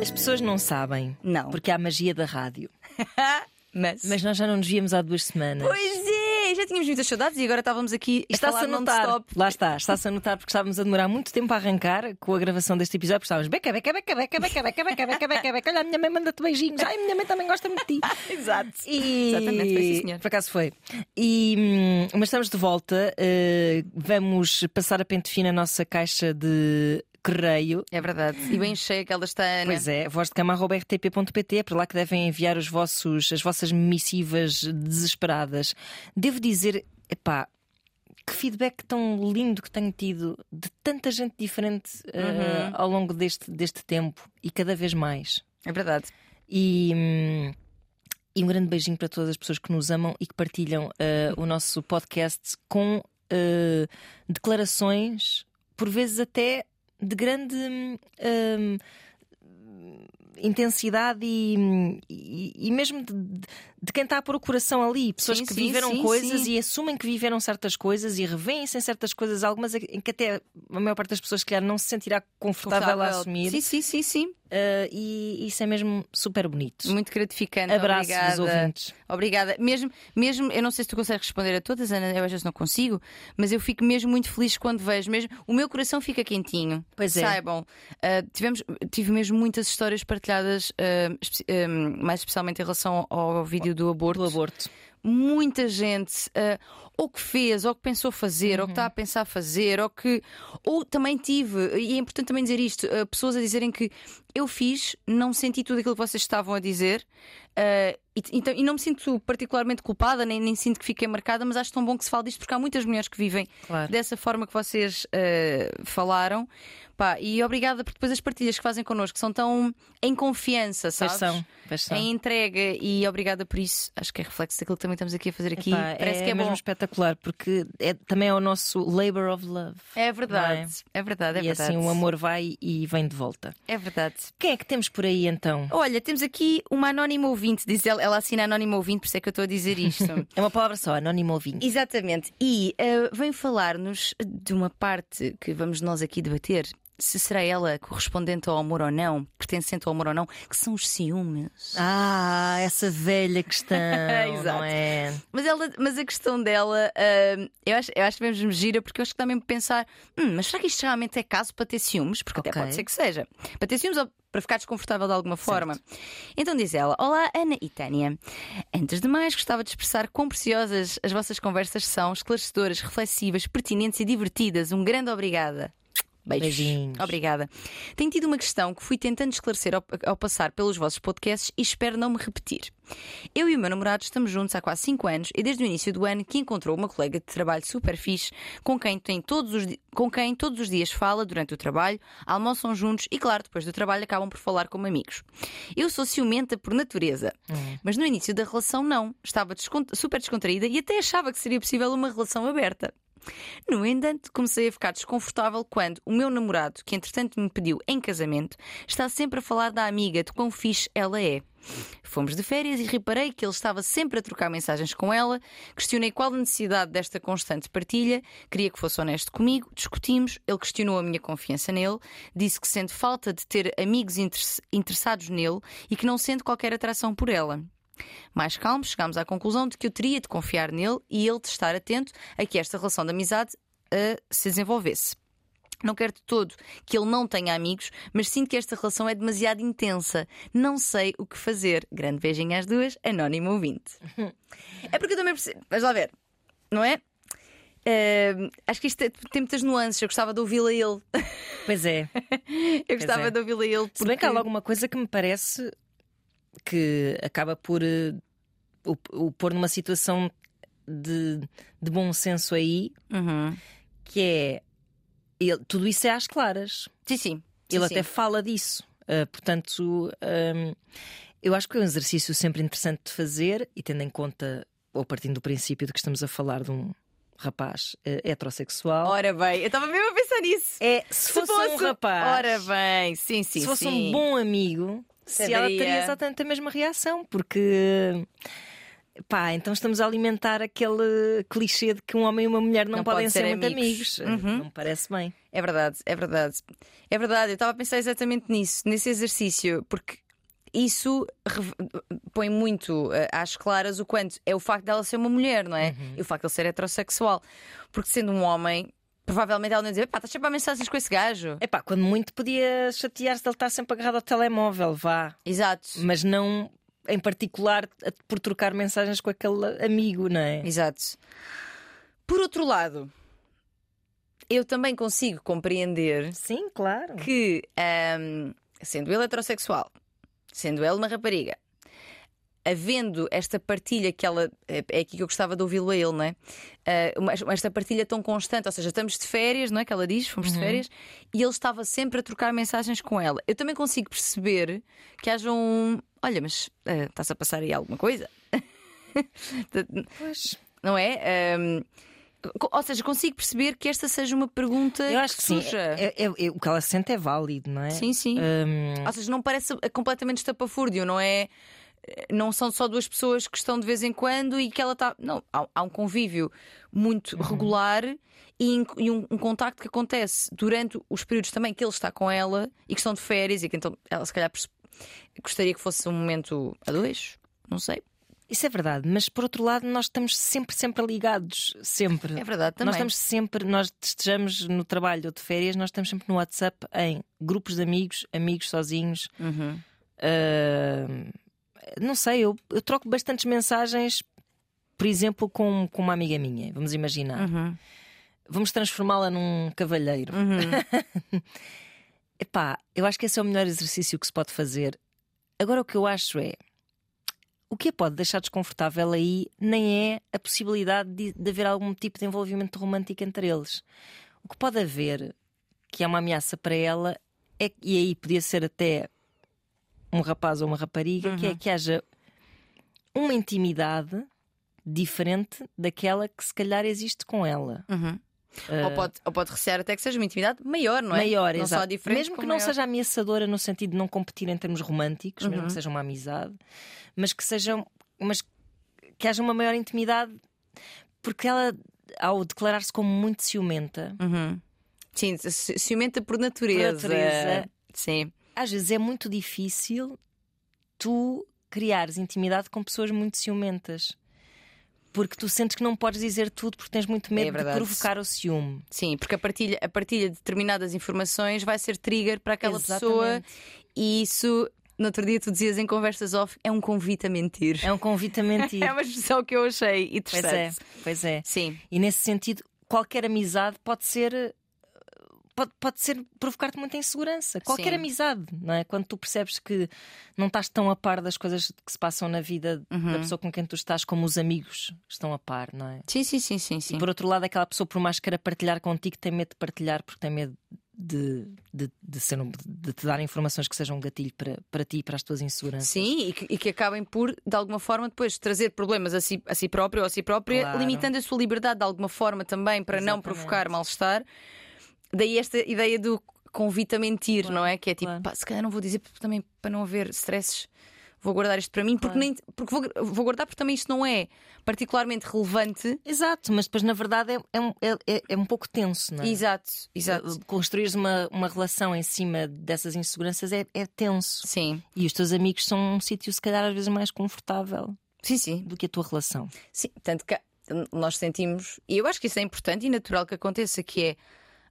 As pessoas não sabem. Não. Porque há magia da rádio. Mas, Mas nós já não nos víamos há duas semanas. Pois é, já tínhamos muitas saudades e agora estávamos aqui Está-se a falar notar, non-stop. lá está, está-se a notar porque estávamos a demorar muito tempo a arrancar com a gravação deste episódio, porque estávamos beca, beca, beca, beca, beca, beca, beca, beca, beca, beca, olha, a minha mãe manda-te beijinhos, ai, a minha mãe também gosta muito de ti. Exato. E... Exatamente, foi sim, senhor. Por acaso foi. E, hum, mas estamos de volta. eh, vamos passar a pente fina a nossa caixa de correio. É verdade. E bem cheia que ela está. Pois é, voz de cama.rtp.pt é para lá que devem enviar os vossos, as vossas missivas desesperadas. Devo dizer, epá, que feedback tão lindo que tenho tido de tanta gente diferente eh, ao longo deste, deste tempo e cada vez mais. É verdade. E, hum, e um grande beijinho para todas as pessoas que nos amam e que partilham eh, o nosso podcast com eh, declarações, por vezes até de grande hum, hum, intensidade e, e, e mesmo de, de quem está a pôr o coração ali. Pessoas Sim, que sim, viveram sim, coisas e assumem que viveram certas coisas e revêem-se em certas coisas, algumas em que até a maior parte das pessoas, se calhar, não se sentirá confortável, a assumir. Sim, sim, sim, sim. Uh, e isso é mesmo super bonito. Muito gratificante. Abraços Obrigada. ouvintes. Obrigada. Mesmo, mesmo, eu não sei se tu consegues responder a todas, Ana, eu às vezes não consigo, mas eu fico mesmo muito feliz quando vejo. Mesmo, o meu coração fica quentinho. Pois é. Saibam, ah, tivemos, tive mesmo muitas histórias partilhadas, ah, mais especialmente em relação ao vídeo do aborto. Do aborto. muita gente ah, ou que fez, ou que pensou fazer, ou que está a pensar fazer, ou que. Ou também tive, e é importante também dizer isto, ah, pessoas a dizerem que eu fiz, não senti tudo aquilo que vocês estavam a dizer. Ah, e, então, e não me sinto particularmente culpada, nem, nem sinto que fiquei marcada, mas acho tão bom que se fale disto porque há muitas mulheres que vivem Claro. dessa forma que vocês ah, falaram. Pá, e obrigada por depois as partilhas que fazem connosco são tão em confiança, Pois sabes? são, pois são. Em entrega e obrigada por isso. Acho que é reflexo daquilo que também estamos aqui a fazer aqui. Epá, Parece é que é mesmo bom. espetacular porque é, também é o nosso labor of love. É verdade, é verdade, é e verdade. assim o amor vai e vem de volta. É verdade. Quem é que temos por aí então? Olha, temos aqui uma anónima ouvinte, diz ela, ela assina anónima ouvinte, por isso é que eu estou a dizer isto. É uma palavra só, anónimo ouvinte. Exatamente. E eh, vem falar-nos de uma parte que vamos nós aqui debater. Se será ela correspondente ao amor ou não, pertencente ao amor ou não, que são os ciúmes. Ah, essa velha questão, Exato. não é? Mas, ela, mas a questão dela, ah, eu, acho, eu acho que mesmo gira, porque eu acho que dá mesmo para pensar: hum, mas será que isto realmente é caso para ter ciúmes? Porque Ok. até pode ser que seja. Para ter ciúmes ou para ficar desconfortável de alguma forma. Então diz ela: Olá, Ana e Tânia. Antes de mais, gostava de expressar quão preciosas as vossas conversas são, esclarecedoras, reflexivas, pertinentes e divertidas. Um grande obrigada. Beijos. Beijinhos. Obrigada. Tenho tido uma questão que fui tentando esclarecer ao, ao passar pelos vossos podcasts e espero não me repetir. Eu e o meu namorado estamos juntos há quase 5 anos e desde o início do ano que encontrou uma colega de trabalho super fixe com quem, tem todos os, com quem todos os dias fala durante o trabalho, almoçam juntos e, claro, depois do trabalho acabam por falar como amigos. Eu sou ciumenta por natureza, mas no início da relação não. Estava descont- super descontraída e até achava que seria possível uma relação aberta. No entanto, comecei a ficar desconfortável quando o meu namorado, que entretanto me pediu em casamento, está sempre a falar da amiga de quão fixe ela é. Fomos de férias e reparei que ele estava sempre a trocar mensagens com ela. Questionei qual a necessidade desta constante partilha, queria que fosse honesto comigo, discutimos. Ele questionou a minha confiança nele, disse que sente falta de ter amigos interess- interessados nele e que não sente qualquer atração por ela. Mais calmo, chegámos à conclusão de que eu teria de confiar nele e ele de estar atento a que esta relação de amizade eh, se desenvolvesse. Não quero de todo que ele não tenha amigos, mas sinto que esta relação é demasiado intensa. Não sei o que fazer. Grande beijinho às duas, anónimo ouvinte. é porque eu também percebo. Mas lá ver, não é? Eh, acho que isto é- tem muitas nuances. Eu gostava de ouvi-la ele. Pois é. Eu gostava é. de ouvi-la ele. Se bem que há porque- alguma coisa que me parece que acaba por eh, o, o pôr numa situação de, de bom senso aí, Uhum. que é ele- tudo isso é às claras. Sim, sim. Ele Sim, até sim. fala disso. Uh, portanto, um, eu acho que é um exercício sempre interessante de fazer e tendo em conta, ou partindo do princípio de que estamos a falar de um rapaz eh, heterossexual. Ora bem, eu estava mesmo a pensar nisso. é, se fosse, um rapaz, Ora bem, sim, sim. se fosse sim. um bom amigo, se ela teria exatamente a mesma reação, porque Pá, então estamos a alimentar aquele clichê de que um homem e uma mulher não, Não podem pode ser, ser muito amigos. amigos. Uhum. Não me parece bem. É verdade, é verdade. É verdade, eu estava a pensar exatamente nisso, nesse exercício, porque isso põe muito eh, às claras o quanto é o facto dela ser uma mulher, não é? Uhum. E o facto de ele ser heterossexual. Porque sendo um homem, provavelmente ela não ia dizer, pá, estás sempre a mensagens com esse gajo. Epá, quando muito podia chatear-se de ele estar sempre agarrado ao telemóvel, vá. Exato. Mas não em particular por trocar mensagens com aquele amigo, não é? Exato. Por outro lado, eu também consigo compreender Sim, claro. que, ahm, sendo ele heterossexual, sendo ele uma rapariga, havendo esta partilha que ela. É é aqui que eu gostava de ouvi-lo a ele, não é? Uma- esta partilha tão constante, ou seja, estamos de férias, não é? Que ela diz, fomos de férias, e ele estava sempre a trocar mensagens com ela. Eu também consigo perceber que haja um. Olha, mas ah, está-se a passar aí alguma coisa? Pois. não é? Co- ou seja, consigo perceber que esta seja uma pergunta Eu acho que sim. suja. É- é- é- o que ela sente é válido, não é? Sim, sim. Hum, Ou seja, não parece completamente estapafúrdio, não é? Não são só duas pessoas que estão de vez em quando e que ela está. Não, há, há um convívio muito regular e, e um, um contacto que acontece durante os períodos também que ele está com ela e que estão de férias e que então ela se calhar gostaria que fosse um momento a dois, não sei. Isso é verdade, mas por outro lado, nós estamos sempre, sempre ligados. Sempre. É verdade também. Nós estamos sempre, nós estejamos no trabalho ou de férias, nós estamos sempre no WhatsApp em grupos de amigos, amigos sozinhos. Uhum. Ah, não sei, eu, eu troco bastantes mensagens, por exemplo, com, com uma amiga minha. Vamos imaginar. Uhum. Vamos transformá-la num cavalheiro. Uhum. Epá, eu acho que esse é o melhor exercício que se pode fazer. Agora, o que eu acho é. O que a pode deixar desconfortável aí nem é a possibilidade de, de haver algum tipo de envolvimento romântico entre eles. O que pode haver, que é uma ameaça para ela, é, e aí podia ser até um rapaz ou uma rapariga, que é que haja uma intimidade diferente daquela que se calhar existe com ela. Uhum. Ou, pode, ou pode recear até que seja uma intimidade maior, não é? Maior, não exato. só diferente. Mesmo que como não maior. seja ameaçadora no sentido de não competir em termos românticos, mesmo Uhum. que seja uma amizade, mas que seja mas que haja uma maior intimidade, porque ela, ao declarar-se como muito ciumenta, Uhum. Sim, ci- ciumenta por natureza. Por natureza. Sim. Às vezes é muito difícil tu criares intimidade com pessoas muito ciumentas. Porque tu sentes que não podes dizer tudo porque tens muito medo de É verdade. provocar o ciúme. Sim, porque a partilha, a partilha de determinadas informações vai ser trigger para aquela pessoa Exatamente. e isso, no outro dia tu dizias em conversas off, é um convite a mentir. É um convite a mentir. É uma expressão que eu achei Pois é, interessante. pois é. Sim, E nesse sentido, qualquer amizade pode ser. Pode, pode ser provocar-te muita insegurança. Qualquer Sim. amizade, não é? Quando tu percebes que não estás tão a par das coisas que se passam na vida Uhum. da pessoa com quem tu estás, como os amigos estão a par, não é? sim, sim, sim, sim. sim. E por outro lado, aquela pessoa, por mais que queira partilhar contigo, tem medo de partilhar porque tem medo de, de, de, ser um- de te dar informações que sejam um gatilho para, para ti e para as tuas inseguranças. Sim, e que, e que acabem por, de alguma forma, depois trazer problemas a si, a si próprio ou a si própria, Claro. limitando a sua liberdade de alguma forma também para não Exatamente. provocar mal-estar. Daí esta ideia do convite a mentir, Claro, não é? Que é tipo, claro. pá, se calhar não vou dizer também para não haver stresses. Vou guardar isto para mim, porque, Claro. nem, porque vou, vou guardar porque também isto não é particularmente relevante. Exato, mas depois na verdade é, é, um- é- é- é um pouco tenso, não é? Exato, exato. Construires uma, uma relação em cima dessas inseguranças é, é tenso. Sim, E os teus amigos são um sítio, se calhar, às vezes mais confortável sim, sim. do que a tua relação. Sim, tanto que nós sentimos, e eu acho que isso é importante e natural que aconteça, que é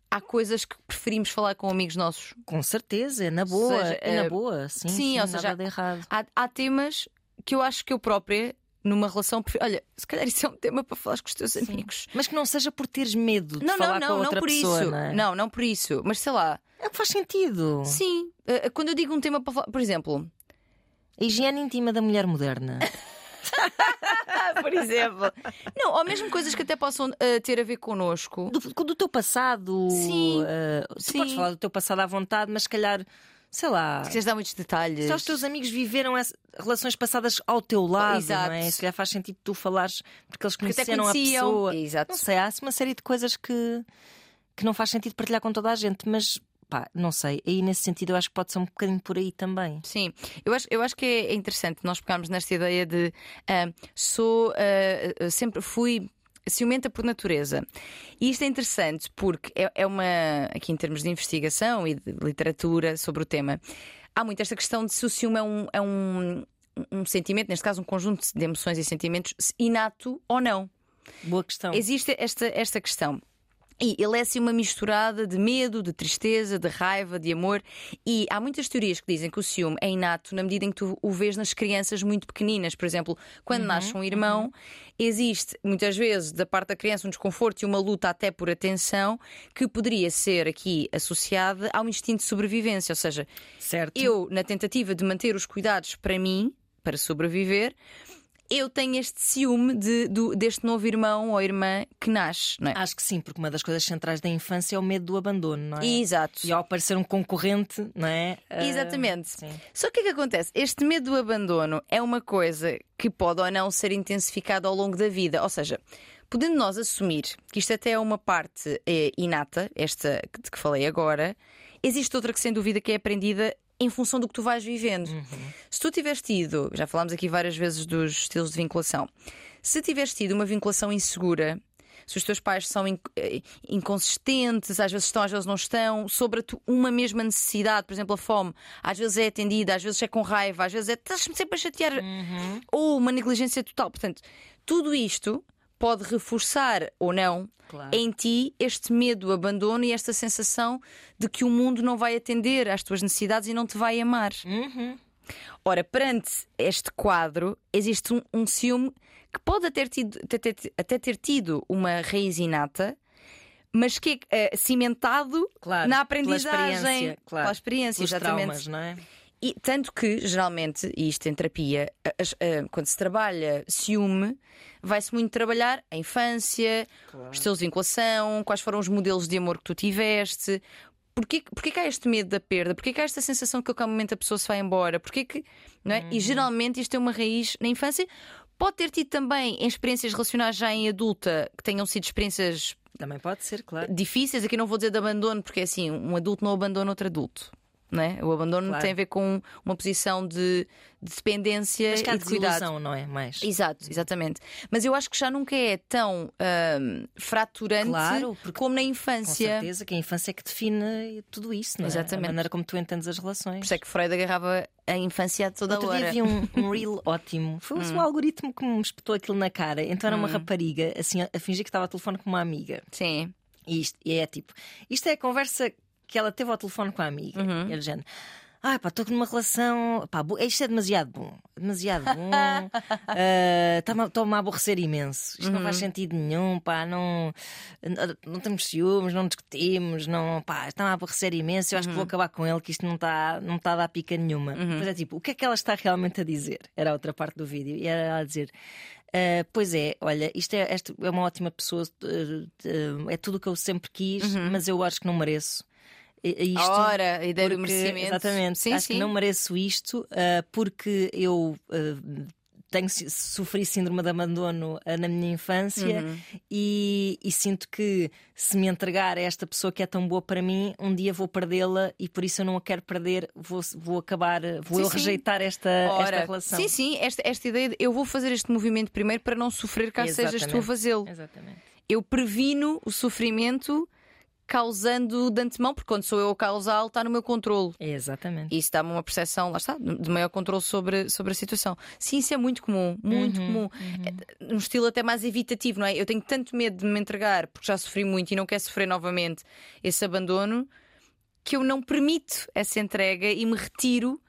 há coisas que preferimos falar com amigos nossos. Com certeza, é na boa. seja, é na eh, boa, sim. sim, sim ou seja, nada de errado. Há, há temas que eu acho que eu própria, numa relação. Olha, se calhar isso é um tema para falar com os teus amigos. Mas que não seja por teres medo de Não, falar não, com não, não outra por pessoa, isso. não é? Não, não por isso. Mas sei lá, É que faz sentido. sim. eh, Quando eu digo um tema para falar, por exemplo, A higiene íntima da mulher moderna. por exemplo, não, ou mesmo coisas que até possam eh, ter a ver connosco. Do, do teu passado. Sim, tu sim. podes falar do teu passado à vontade, mas se calhar, sei lá. Se queres dar muitos detalhes. Se os teus amigos viveram essa- relações passadas ao teu lado, Exato. não é? Se calhar faz sentido tu falares porque eles Porque conheceram a conheciam. pessoa. Exato. Não sei, há uma série de coisas que, que não faz sentido partilhar com toda a gente, mas pá, não sei. Aí nesse sentido eu acho que pode ser um bocadinho por aí também. Sim, eu acho, eu acho que é interessante nós pegarmos nesta ideia de uh, sou uh, sempre fui ciumenta por natureza. E isto é interessante porque é, é uma, aqui em termos de investigação e de literatura sobre o tema, há muito esta questão de se o ciúme é um, é um, um sentimento, neste caso, um conjunto de emoções e sentimentos inato ou não. Boa questão. Existe esta, esta questão. E ele é assim uma misturada de medo, de tristeza, de raiva, de amor. E há muitas teorias que dizem que o ciúme é inato na medida em que tu o vês nas crianças muito pequeninas. Por exemplo, quando uhum, nasce um irmão, uhum. existe muitas vezes da parte da criança um desconforto e uma luta até por atenção que poderia ser aqui associada ao instinto de sobrevivência. Ou seja, certo. eu, na tentativa de manter os cuidados para mim, para sobreviver, eu tenho este ciúme de, do, deste novo irmão ou irmã que nasce, não é? Acho que sim, porque uma das coisas centrais da infância é o medo do abandono, não é? Exato. E ao aparecer um concorrente, não é? Uh... Exatamente. Só que o que, é que acontece? Este medo do abandono é uma coisa que pode ou não ser intensificada ao longo da vida. Ou seja, podendo nós assumir que isto até é uma parte é, inata, esta de que falei agora, existe outra que sem dúvida que é aprendida em função do que tu vais vivendo. Uhum. Se tu tiveres tido, já falámos aqui várias vezes dos estilos de vinculação, se tiveres tido uma vinculação insegura, se os teus pais são eh, inconsistentes, às vezes estão, às vezes não estão, sobre uma mesma necessidade, por exemplo, a fome, às vezes é atendida, às vezes é com raiva, às vezes é estás-me sempre a chatear, uhum. ou uma negligência total. Portanto, tudo isto pode reforçar ou não claro. em ti este medo, abandono e esta sensação de que o mundo não vai atender às tuas necessidades e não te vai amar. Uhum. Ora, perante este quadro, existe um, um ciúme que pode até ter, tido, até, até ter tido uma raiz inata, mas que é uh, cimentado claro, na aprendizagem, pela experiência, claro, pela experiência exatamente. Traumas, não é? E, tanto que, geralmente, e isto em terapia, quando se trabalha ciúme, vai-se muito trabalhar a infância, claro. os teus vinculação, quais foram os modelos de amor que tu tiveste. Porquê, porquê que há este medo da perda? Porquê que há esta sensação de que a qualquer momento a pessoa se vai embora? Porquê que, não é? Uhum. E geralmente isto tem uma raiz na infância. Pode ter tido também em experiências relacionais já em adulta que tenham sido experiências também pode ser, claro. Difíceis, aqui não vou dizer de abandono, porque é assim, um adulto não abandona outro adulto. Não é? O abandono claro. tem a ver com uma posição de, de dependência Mas e de cuidado. não é? Mais. Exato, exatamente. Mas eu acho que já nunca é tão hum, fraturante claro, como na infância. Com certeza que a infância é que define tudo isso, não é? Exatamente. A maneira como tu entendes as relações. Por isso é que Freud agarrava a infância toda Outro hora. Dia havia um, um reel ótimo. Foi hum. um algoritmo que me espetou aquilo na cara. Então era uma hum. rapariga, assim, a fingir que estava a telefone com uma amiga. Sim. E, isto, e é tipo, isto é a conversa que ela teve ao telefone com a amiga. Uhum. E género. Ah, pá, estou numa relação. Pá, isto é demasiado bom. Demasiado bom. uh, Estou-me a aborrecer imenso. Isto uhum. não faz uhum. sentido nenhum, pá. Não, não temos ciúmes, não discutimos, não. Pá, está-me a aborrecer imenso. Eu acho uhum. que vou uhum. acabar com ele, que isto não está não tá a dar pica nenhuma. Uhum. Mas é tipo, o que é que ela está realmente a dizer? Era a outra parte do vídeo. E era ela a dizer. Uh, pois é, olha, isto é, esta é uma ótima pessoa, uh, é tudo o que eu sempre quis, uhum. mas eu acho que não mereço isto. A ideia porque, do merecimento. Exatamente. Sim, Acho sim. que não mereço isto uh, porque eu. Uh, tenho, sofri síndrome de abandono uh, na minha infância uhum. e, e, sinto que se me entregar a esta pessoa que é tão boa para mim, um dia vou perdê-la e por isso eu não a quero perder, vou, vou acabar, vou sim, eu rejeitar esta, Ora, esta relação. Sim, sim, esta, esta ideia de eu vou fazer este movimento primeiro para não sofrer caso Exatamente. sejas tu a fazê-lo. Exatamente. Eu previno o sofrimento causando de antemão, porque quando sou eu a causá-lo, está no meu controle. Exatamente. E isso dá-me uma percepção, lá está, de maior controle sobre, sobre a situação. Sim, isso é muito comum, muito uhum, comum. Uhum. É, estilo até mais evitativo, não é? Eu tenho tanto medo de me entregar, porque já sofri muito e não quero sofrer novamente esse abandono, que eu não permito essa entrega e me retiro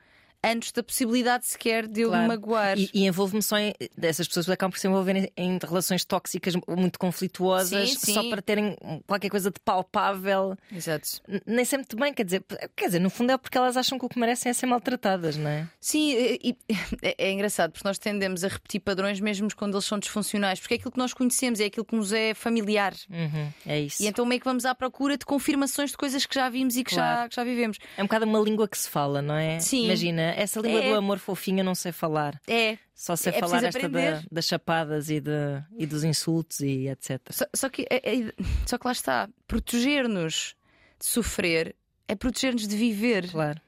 antes da possibilidade sequer de eu claro. me magoar. E, e envolvo-me só em. Essas pessoas acabam por se envolverem em relações tóxicas muito conflituosas sim, sim. só para terem qualquer coisa de palpável. Exato. Nem muito bem, quer dizer, quer dizer, no fundo é porque elas acham que o que merecem é ser maltratadas, não é? Sim, e, é, é engraçado porque nós tendemos a repetir padrões mesmo quando eles são disfuncionais, porque é aquilo que nós conhecemos, é aquilo que nos é familiar. Uhum, é isso. E então meio que vamos à procura de confirmações de coisas que já vimos e que, claro. já, que já vivemos. É um bocado uma língua que se fala, não é? Sim. Imagina, essa língua é... do amor fofinho eu não sei falar. É. Só sei é falar esta da, das chapadas e, de, e dos insultos e etc. Só, só que, é, é, só que lá está, proteger-nos de sofrer é proteger-nos de viver. Claro.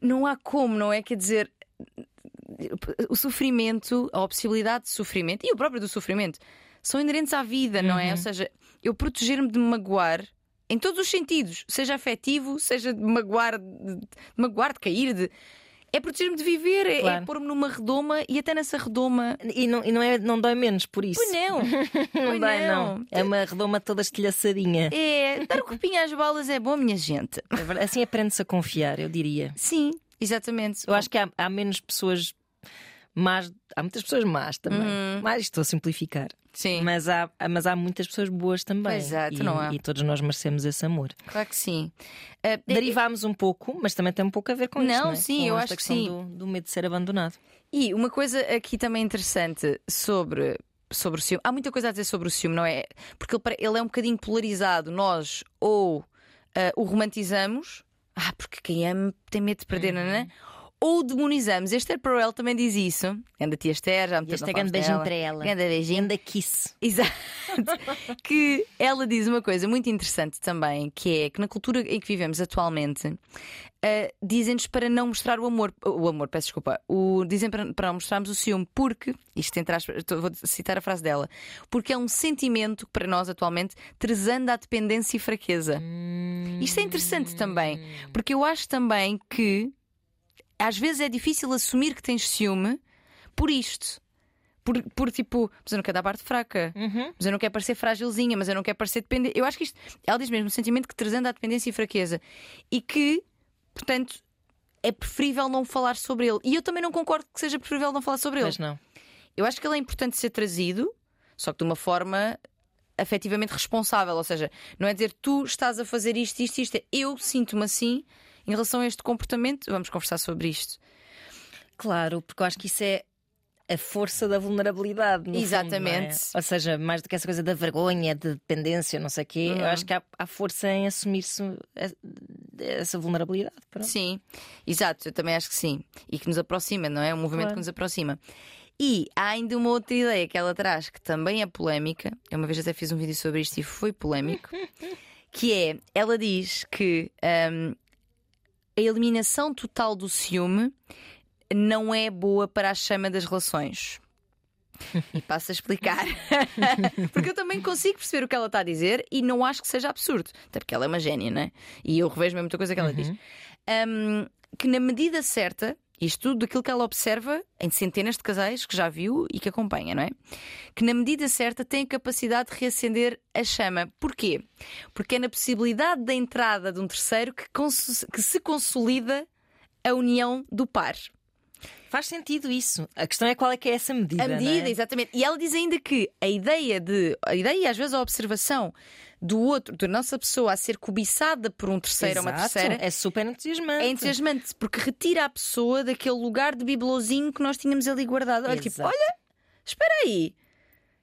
Não há como, não é? Quer dizer, o sofrimento, a possibilidade de sofrimento e o próprio do sofrimento são inerentes à vida, não é? Ou seja, eu proteger-me de me magoar em todos os sentidos, seja afetivo, seja de magoar, de, de magoar, de cair, de. É proteger-me de viver, é- é, Claro. pôr-me numa redoma e até nessa redoma. E não, e não, é, não dói menos por isso. Pois não! não Pois dói, não. não. É uma redoma toda estilhaçadinha. É, dar o corpinho às balas é bom, minha gente. É. Assim aprende-se a confiar, eu diria. Sim, exatamente. Eu acho que há, há menos pessoas más. Há muitas pessoas más também. Mas estou a simplificar. Uhum. Sim, Mas há, mas há muitas pessoas boas também. Exato, e, não há. e todos nós merecemos esse amor. claro que sim. Ah, Derivámos um pouco, mas também tem um pouco a ver com Não, isto. Não, é? sim, Com eu acho que sim. Do, do medo de ser abandonado. E uma coisa aqui também interessante sobre, sobre o ciúme. Há muita coisa a dizer sobre o ciúme, não é? Porque ele, ele é um bocadinho polarizado. Nós ou ah, o romantizamos, ah, porque quem ama tem medo de perder, não é? Ou demonizamos. Esther Perel também diz isso. Anda tia Esther, já me Este é grande beijinho para ela. Grande beijinho. Ganda kiss. Exato. que ela diz uma coisa muito interessante também, que é que na cultura em que vivemos atualmente, ah, dizem-nos para não mostrar o amor. O amor, peço desculpa. O, dizem para, para não mostrarmos o ciúme, porque, isto entre aspas, vou citar a frase dela, porque é um sentimento que para nós atualmente tresanda a dependência e fraqueza. Isto é interessante também, porque eu acho também que às vezes é difícil assumir que tens ciúme por isto. Por, por tipo, mas eu não quero dar parte fraca, mas eu não quero parecer frágilzinha, mas eu não quero parecer dependente. Eu acho que isto, ela diz mesmo, um sentimento que trazendo a dependência e fraqueza e que, portanto, é preferível não falar sobre ele. E eu também não concordo que seja preferível não falar sobre ele. Mas não. Eu acho que ele é importante ser trazido, só que de uma forma afetivamente responsável. Ou seja, não é dizer tu estás a fazer isto, isto, isto. É eu sinto-me assim em relação a este comportamento. Vamos conversar sobre isto. Claro, porque eu acho que isso é a força da vulnerabilidade. no Exatamente. fundo, não é? Ou seja, mais do que essa coisa da vergonha, de dependência, não sei o quê, Uhum. eu acho que há, há força em assumir-se eh, essa vulnerabilidade. Pronto. Sim, exato, eu também acho que sim. E que nos aproxima, não é? Um movimento Claro. que nos aproxima. E há ainda uma outra ideia que ela traz que também é polémica. Eu uma vez até fiz um vídeo sobre isto e foi polémico. que é, ela diz que hum, a eliminação total do ciúme não é boa para a chama das relações. E passo a explicar. porque eu também consigo perceber o que ela está a dizer e não acho que seja absurdo. Até porque ela é uma gênia, não é? E eu revejo mesmo muita coisa que ela diz. Um, que na medida certa, isto tudo daquilo que ela observa em centenas de casais que já viu e que acompanha, não é? Que na medida certa tem a capacidade de reacender a chama. Porquê? Porque é na possibilidade da entrada de um terceiro que, que se consolida a união do par. Faz sentido isso. A questão é qual é que é essa medida. A medida, é? exatamente. E ela diz ainda que a ideia de. A ideia às vezes a observação do outro, da nossa pessoa a ser cobiçada por um terceiro ou uma terceira. É super entusiasmante. É entusiasmante porque retira a pessoa daquele lugar de bibelozinho que nós tínhamos ali guardado. Olha, tipo, olha, espera aí.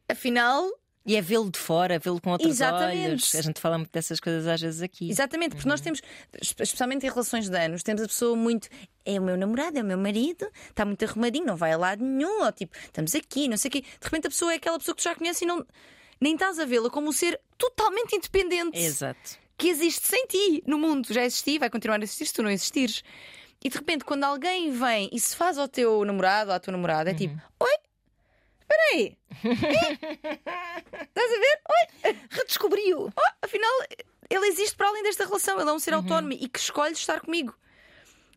Afinal, E é vê-lo de fora, vê-lo com outros Exatamente. olhos. A gente fala muito dessas coisas às vezes aqui. exatamente, porque nós temos, espe- especialmente em relações de anos, temos a pessoa muito. É o meu namorado, é o meu marido, está muito arrumadinho, não vai a lado nenhum, ou tipo, estamos aqui, não sei o quê. De repente a pessoa é aquela pessoa que tu já conhece e não. Nem estás a vê-la como um ser totalmente independente. Exato. que existe sem ti no mundo. Já existi, vai continuar a existir se tu não existires. E de repente, quando alguém vem e se faz ao teu namorado ou à tua namorada, é tipo: Oi, espera aí. Estás a ver? Oi, Redescobriu. oh, afinal, ele existe para além desta relação. Ele é um ser autónomo e que escolhe estar comigo.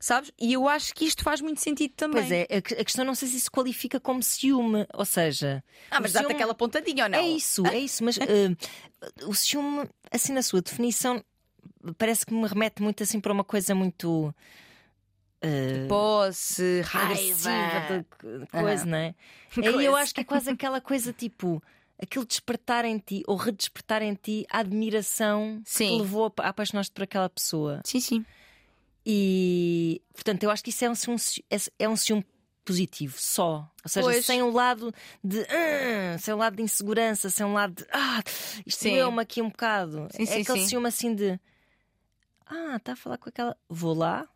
Sabes? E eu acho que isto faz muito sentido também. Pois é, a que- questão não sei se isso qualifica como ciúme. Ou seja, Ah, mas o dá-te ciúme- aquela pontadinha ou não? É isso, é isso. Mas eh, o ciúme, assim na sua definição, parece que me remete muito assim para uma coisa muito eh, Posse, raiva. coisa, não é? Coisa. Aí eu acho que é quase aquela coisa tipo. Aquilo despertar em ti ou redespertar em ti a admiração que Sim. te levou a apaixonar-te por aquela pessoa. Sim, sim. E portanto, eu acho que isso é um ciúme, é- é um ciúme positivo só. Ou seja, Pois. sem o lado de "Ah", sem o lado de insegurança, sem o lado de ah, isto doeu-me aqui um bocado. Sim, é sim, aquele sim. ciúme assim de ah, está a falar com aquela. Vou lá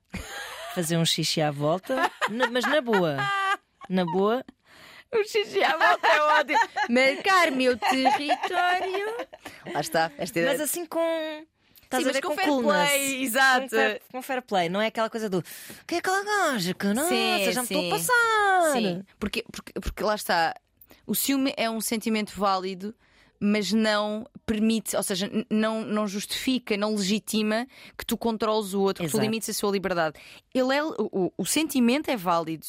fazer um xixi à volta, na- mas na boa. Na boa, O xixi à volta é ótimo. Marcar meu território. Lá está. Esta mas assim com. Estás Sim, a ver com com fair play, exato. Com fair, com fair play, não é aquela coisa do que é aquela gaja que não, Sim, já me estou a passar. Sim, porque, porque, porque lá está. O ciúme é um sentimento válido, mas não permite, ou seja, não, não justifica, não legitima que tu controles o outro, que tu Exato. limites a sua liberdade. Ele é, o- o sentimento é válido.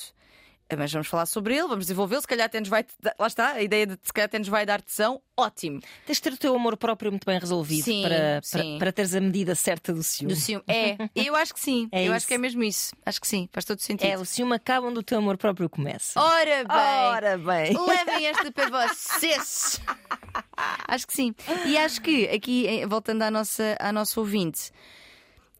Mas vamos falar sobre ele, vamos desenvolvê-lo. Se calhar até nos vai. Lá está, a ideia de se calhar até nos vai dar tesão. Ótimo. Tens de ter o teu amor próprio muito bem resolvido Sim, para, sim. Para, para teres a medida certa do ciúme. Do ciúme. É, eu acho que sim. É eu isso. acho que é mesmo isso. Acho que sim, faz todo sentido. É, o ciúme acaba onde o teu amor próprio começa. Ora bem! Ora bem. Levem esta para vocês! acho que sim. E acho que, aqui, eh, voltando à nossa, à nossa ouvinte,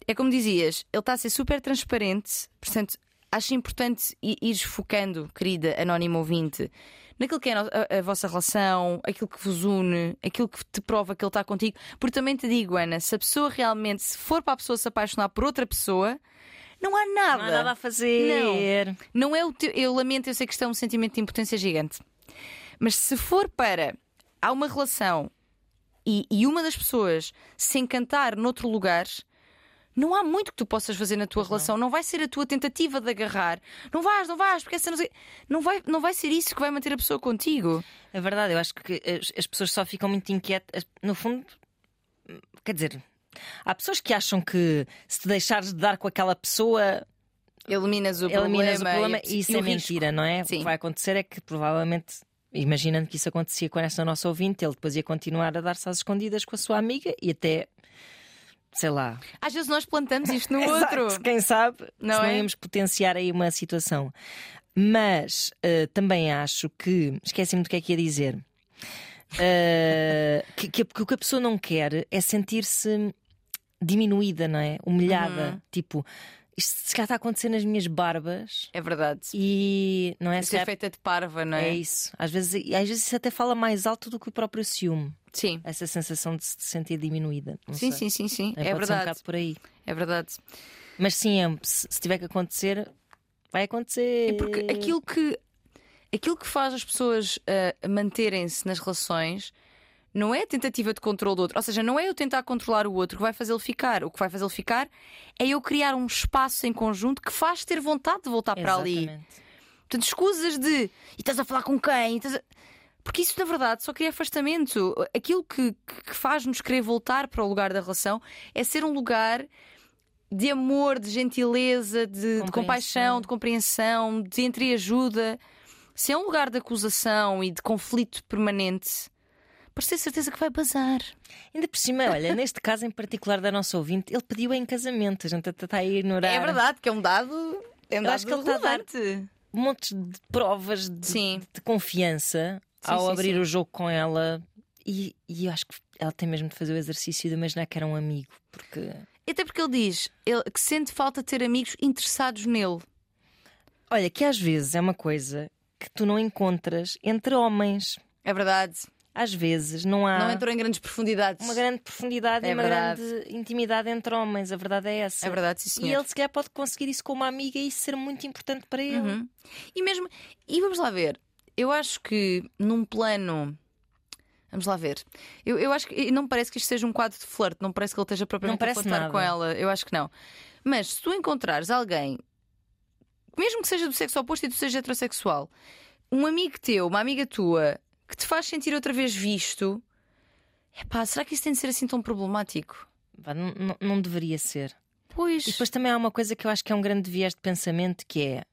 é como dizias, ele está a ser super transparente, portanto, acho importante i- ires focando, querida anónima ouvinte, naquilo que é a, vossa relação, aquilo que vos une, aquilo que te prova que ele está contigo. Porque também te digo, Ana, se a pessoa realmente, se for para a pessoa se apaixonar por outra pessoa, não há nada. Não há nada a fazer. Não é o teu. Eu lamento, eu sei que isto é um sentimento de impotência gigante. Mas se for para. Há uma relação e, e uma das pessoas se encantar noutro lugar. Não há muito que tu possas fazer na tua relação. Não vai ser a tua tentativa de agarrar. Não vais, não vais, porque essa não, sei... não, vai, não vai ser isso que vai manter a pessoa contigo. É verdade, eu acho que as, as pessoas só ficam muito inquietas. No fundo, quer dizer, há pessoas que acham que se te deixares de dar com aquela pessoa, Eliminas o eliminas problema. o problema. e, isso e é o risco. mentira, não é? O Sim. que vai acontecer é que provavelmente. Imaginando que isso acontecia com esta nossa ouvinte, ele depois ia continuar a dar-se às escondidas com a sua amiga e até, sei lá, Às vezes nós plantamos isto no outro. Exato, quem sabe Não se não é? íamos potenciar aí uma situação. Mas eh, também acho que. Esqueci-me do que é que ia dizer. Eh, que, que- que o que a pessoa não quer é sentir-se diminuída, não é? Humilhada. Uhum. Tipo, isto se calhar está a acontecer nas minhas barbas É verdade. e não é? Se Ser calhar- feita de parva, não é? é isso. Às vezes, às vezes isso até fala mais alto do que o próprio ciúme. Sim. Essa sensação de se sentir diminuída. Sim, sim, sim, sim. É um verdade. bocado por aí. É verdade. Mas sim, é- se, se tiver que acontecer, vai acontecer. É porque aquilo que, aquilo que faz as pessoas ah, manterem-se nas relações não é a tentativa de controle do outro. Ou seja, não é eu tentar controlar o outro que vai fazê-lo ficar. O que vai fazê-lo ficar é eu criar um espaço em conjunto que faz ter vontade de voltar para ali. Exatamente. Portanto, escusas de. E estás a falar com quem? E estás a-" Porque isso, na verdade, só cria afastamento. Aquilo que, que faz-nos querer voltar para o lugar da relação é ser um lugar de amor, de gentileza, de, de compaixão, de compreensão, de entreajuda. Se é um lugar de acusação e de conflito permanente, podes ter certeza que vai bazar. Ainda por cima, olha, neste caso em particular da nossa ouvinte, ele pediu em casamento. A gente está a ignorar É verdade, que é um dado. É um Eu dado acho que ele está a dar- montes de provas de, Sim. de confiança Sim, ao sim, abrir sim. o jogo com ela. E, e eu acho que ela tem mesmo de fazer o exercício de imaginar que era um amigo. Porque, E Até porque ele diz ele- que sente falta de ter amigos interessados nele. olha, que às vezes é uma coisa que tu não encontras entre homens. É verdade. Às vezes não há. Não entrou em grandes profundidades. uma grande profundidade É e uma verdade. grande intimidade entre homens. A verdade é essa. É verdade, sim, E senhor. ele se calhar pode conseguir isso com uma amiga e isso ser muito importante para ele. Uhum. E mesmo. E vamos lá ver. Eu acho que num plano. Vamos lá ver. Eu, eu acho que não me parece que isto seja um quadro de flerte, não parece que ele esteja propriamente a parece flertar nada. com ela. Eu acho que não. Mas se tu encontrares alguém, mesmo que seja do sexo oposto e tu seja heterossexual, um amigo teu, uma amiga tua, que te faz sentir outra vez visto, epá, será que isso tem de ser assim tão problemático? Não, não- não deveria ser. Pois. E depois também há uma coisa que eu acho que é um grande viés de pensamento que é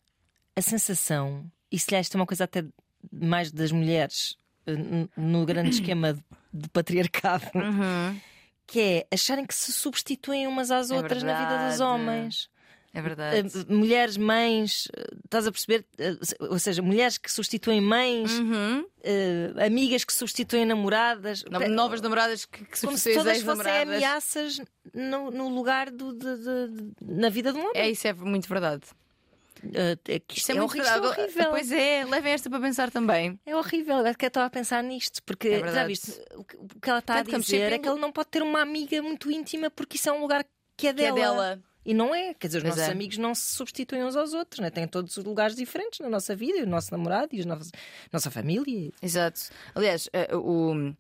a sensação, e se isto é uma coisa até mais das mulheres eh, no grande esquema de, patriarcado, Uhum. que é acharem que se substituem umas às É outras na vida dos verdade. homens. É verdade. Eh, mulheres, mães, eh, estás a perceber? Ou seja, mulheres que substituem mães, Uhum. amigas que substituem namoradas. Novas namoradas que, que como se todas as fossem ameaças no, no lugar do, de- de- de- na vida de um homem. É, isso é muito verdade. Uh, é que Isto é, é muito horrível, horrível. Pois é, levem esta para pensar também. É horrível. É que eu estava a pensar nisto, porque É já viste, o que, ela está a Tanto vamos dizer é que ele não pode ter uma amiga muito íntima porque isso é um lugar que é Que é dela. dela. E não é, quer dizer, os Pois nossos é. amigos não se substituem uns aos outros, né? têm todos os lugares diferentes na nossa vida, o nosso namorado e a nossa família. Exato. Aliás, eh, o,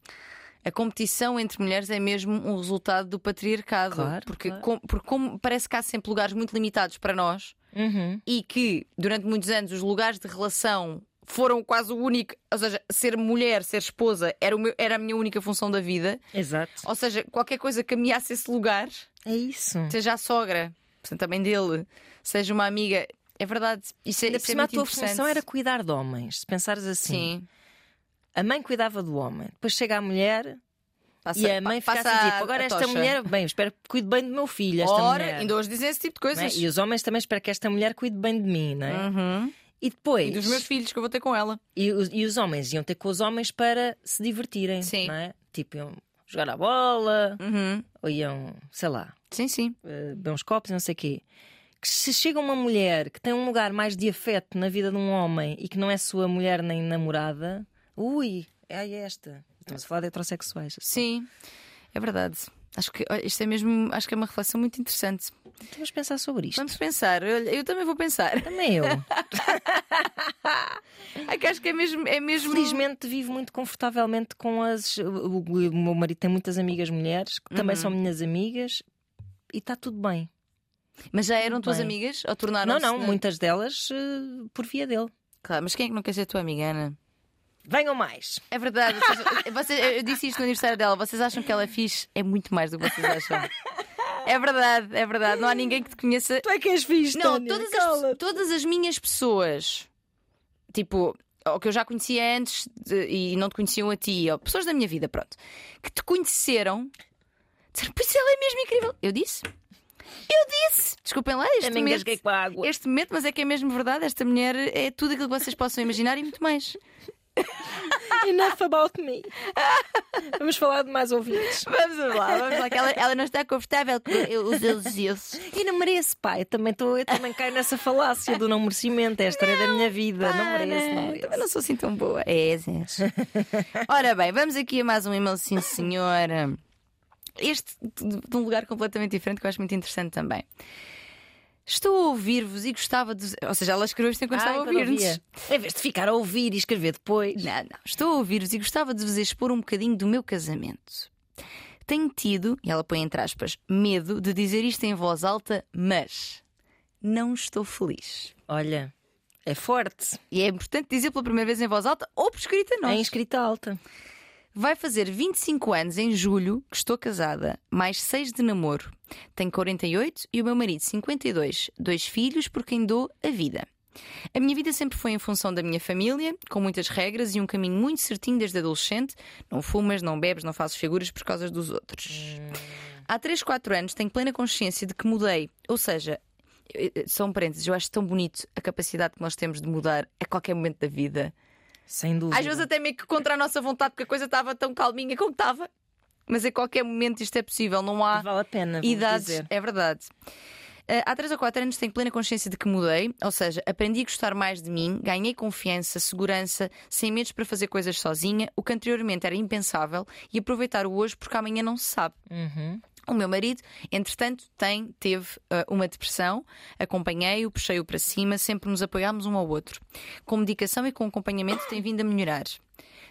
A competição entre mulheres é mesmo um resultado do patriarcado. Claro, porque, claro. com- porque como parece que há sempre lugares muito limitados para nós Uhum. e que durante muitos anos os lugares de relação foram quase o único, ou seja, ser mulher, ser esposa era, meu- era a minha única função da vida. Exato. Ou seja, qualquer coisa que ameace esse lugar, É isso. seja a sogra, portanto também dele, seja uma amiga, é verdade. Isso é, Ainda por isso é cima, a tua função era cuidar de homens. Se pensares assim, Sim. a mãe cuidava do homem, depois chega a mulher Passa, e a mãe pa- passa assim, tipo, agora esta tocha. mulher, bem, espero que cuide bem do meu filho. Esta Ora, mulher. ainda hoje dizem esse tipo de Não é? coisas. E os homens também esperam que esta mulher cuide bem de mim, não é? Uhum. E depois. E dos meus filhos que eu vou ter com ela. E os, e os homens iam ter com os homens para se divertirem. Sim. Não é? Tipo, iam jogar a bola, Uhum. ou iam, sei lá, Sim, sim. eh, beber uns copos, não sei o quê. Que se chega uma mulher que tem um lugar mais de afeto na vida de um homem e que não é sua mulher nem namorada, ui, é esta. Estamos a falar de heterossexuais. Sim, é verdade. Acho que isto é mesmo, acho que é uma reflexão muito interessante. Vamos pensar sobre isto. Vamos pensar, olha, eu também vou pensar. Também eu. É que acho que é mesmo, é mesmo. Felizmente vivo muito confortavelmente com as. O, o- meu marido tem muitas amigas mulheres que também Uhum. são minhas amigas e está tudo bem. Mas já eram tuas Bem. amigas? Ou tornaram Não, não, muitas delas eh, por via dele. Claro, mas quem é que não quer ser tua amiga, Ana? Venham mais. É verdade. vocês- vocês- eu disse isto no aniversário dela. Vocês acham que ela é fixe? É muito mais do que vocês acham. É verdade, é verdade. Não há ninguém que te conheça. Tu é que és fixe, Não, Tânia, todas as, todas as minhas pessoas, tipo, ou que eu já conhecia antes de- e não te conheciam a ti, ou pessoas da minha vida, pronto, que te conheceram, disseram, pois ela é mesmo incrível. Eu disse. Eu disse! Desculpem lá, este Também momento, com a água. este momento, mas é que é mesmo verdade. Esta mulher é tudo aquilo que vocês possam imaginar e muito mais. Enough about me. Vamos falar de mais ouvintes. Vamos lá, vamos lá, que ela, ela não está confortável com os elogios. E não mereço, pai. Eu também, tô, eu também caio nessa falácia do não merecimento. É a história da minha vida. não mereço, não mereço. Também não sou assim tão boa. É, és. Ora bem, vamos aqui a mais um e-mail, sim, senhora. Este de um lugar completamente diferente que eu acho muito interessante também. Estou a ouvir-vos e gostava de. Ou seja, ela escreveu isto enquanto estava a ouvir-nos. Em vez de ficar a ouvir e escrever depois. Não, não. Estou a ouvir-vos e gostava de vos expor um bocadinho do meu casamento. Tenho tido, e ela põe entre aspas, medo de dizer isto em voz alta, mas não estou feliz. Olha, é forte. E é importante dizer pela primeira vez em voz alta ou por escrita É nós. em escrita alta. Vai fazer 25 anos em julho que estou casada, mais 6 de namoro. Tenho 48 e o meu marido 52, dois filhos por quem dou a vida. A minha vida sempre foi em função da minha família, com muitas regras e um caminho muito certinho desde adolescente. Não fumas, não bebes, não fazes figuras por causa dos outros. Há 3, 4 anos tenho plena consciência de que mudei. Ou seja, eh, eh, só um parênteses, eu acho tão bonito a capacidade que nós temos de mudar a qualquer momento da vida. Sem dúvida. Às vezes até meio que contra a nossa vontade, porque a coisa estava tão calminha como estava. Mas a qualquer momento isto é possível, não há Vale a pena. idades. dizer. É verdade. Uh, há 3 ou 4 anos tenho plena consciência de que mudei, ou seja, aprendi a gostar mais de mim, ganhei confiança, segurança, sem medos para fazer coisas sozinha, o que anteriormente era impensável, e aproveitar o hoje porque amanhã não se sabe. Uhum. O meu marido, entretanto, tem, teve uh, uma depressão, acompanhei-o, puxei-o para cima, sempre nos apoiámos um ao outro. Com medicação e com acompanhamento tem vindo a melhorar.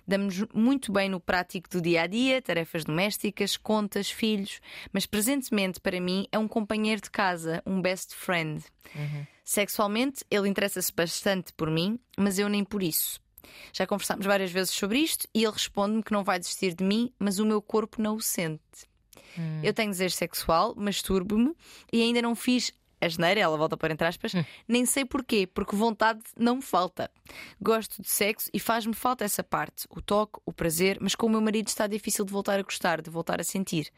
Damos-nos muito bem no prático do dia a dia, tarefas domésticas, contas, filhos, mas presentemente para mim é um companheiro de casa, um best friend. Sexualmente, ele interessa-se bastante por mim, mas eu nem por isso. Já conversámos várias vezes sobre isto e ele responde-me que não vai desistir de mim, mas o meu corpo não o sente. Eu tenho desejo sexual, masturbo-me e ainda não fiz a geneira, ela volta para entre aspas, nem sei porquê, porque vontade não me falta. Gosto de sexo e faz-me falta essa parte, o toque, o prazer, mas com o meu marido está difícil de voltar a gostar, de voltar a sentir.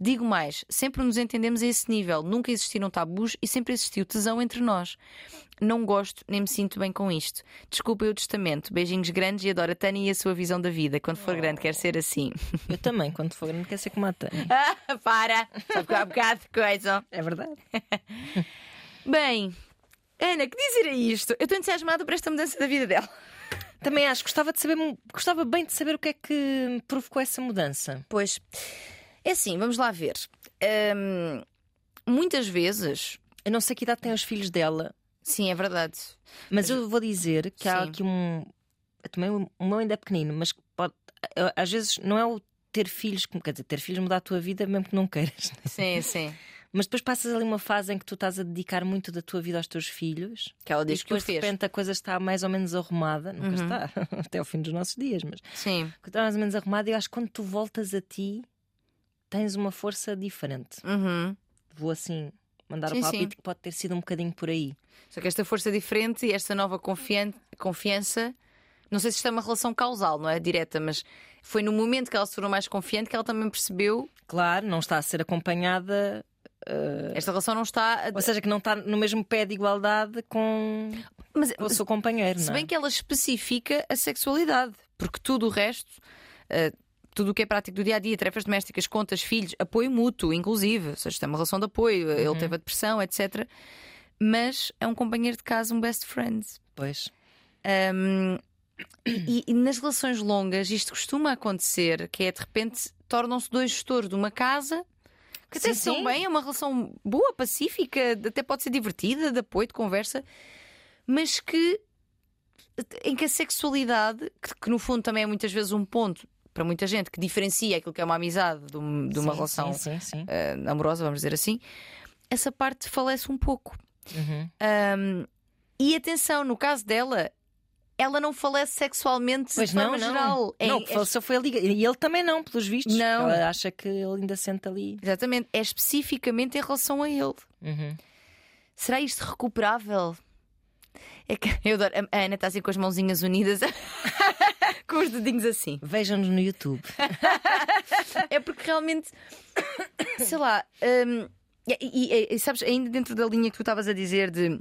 Digo mais, sempre nos entendemos a esse nível, nunca existiram tabus e sempre existiu tesão entre nós. Não gosto nem me sinto bem com isto. Desculpa o testamento. Beijinhos grandes e adoro a Tânia e a sua visão da vida. Quando for grande, quer ser assim. Eu também, quando for grande, quero ser como a Tânia. Ah, para! Só porque há um bocado de coisa. É verdade. Bem, Ana, que dizer a isto? Eu estou entusiasmada por esta mudança da vida dela. Também acho, gostava, de saber, gostava bem de saber o que é que provocou essa mudança. Pois, é assim, vamos lá ver. Hum, muitas vezes, Eu não sei que idade têm os filhos dela, sim, é verdade. mas eu vou dizer que há Sim. aqui um. Também o meu ainda é pequenino, mas que pode, às vezes não é o ter filhos, quer dizer, ter filhos muda a tua vida mesmo que não queiras. né? Sim, sim. Mas depois passas ali uma fase em que tu estás a dedicar muito da tua vida aos teus filhos. Que ela E diz que o depois de fez. Uhum. repente a coisa está mais ou menos arrumada, nunca está, até ao fim dos nossos dias, mas Sim. está mais ou menos arrumada. E eu acho que quando tu voltas a ti, tens uma força diferente. Uhum. Vou assim mandar Sim, o palpite que pode ter sido um bocadinho por aí. Só que esta força diferente e esta nova confian- confiança, não sei se isto é uma relação causal, não é direta, mas foi no momento que ela se tornou mais confiante que ela também percebeu Claro, não está a ser acompanhada, esta relação não está. a- ou seja, que não está no mesmo pé de igualdade com, Mas, com o seu companheiro. se não é? bem que ela especifica a sexualidade, porque tudo o resto. eh, tudo o que é prático do dia a dia, tarefas domésticas, contas, filhos, apoio mútuo, inclusive. Ou seja, isto é uma relação de apoio, Uhum. ele teve a depressão, etc. Mas é um companheiro de casa, um best friend. Pois. Um, e, e nas relações longas isto costuma acontecer, que é de repente tornam-se dois gestores de uma casa que até Sim, sim. bem, é uma relação boa, pacífica, até pode ser divertida, de apoio, de conversa, mas que em que a sexualidade, que, que no fundo também é muitas vezes um ponto para muita gente que diferencia aquilo que é uma amizade de, um- de uma Sim, relação Sim, sim, eh, amorosa, vamos dizer assim, essa parte falece um pouco. Uhum. Um, e atenção, no caso dela, ela não falece sexualmente Pois de não, forma não. geral. É- não, o que faleceu foi a liga. E ele também não, pelos vistos. Não. Ela acha que ele ainda sente ali. Exatamente, é especificamente em relação a ele. Uhum. Será isto recuperável? É que eu adoro. A Ana está assim com as mãozinhas unidas, com os dedinhos assim. Vejam-nos no YouTube. É porque realmente, sei lá, hum, e, e- e sabes, ainda dentro da linha que tu estavas a dizer de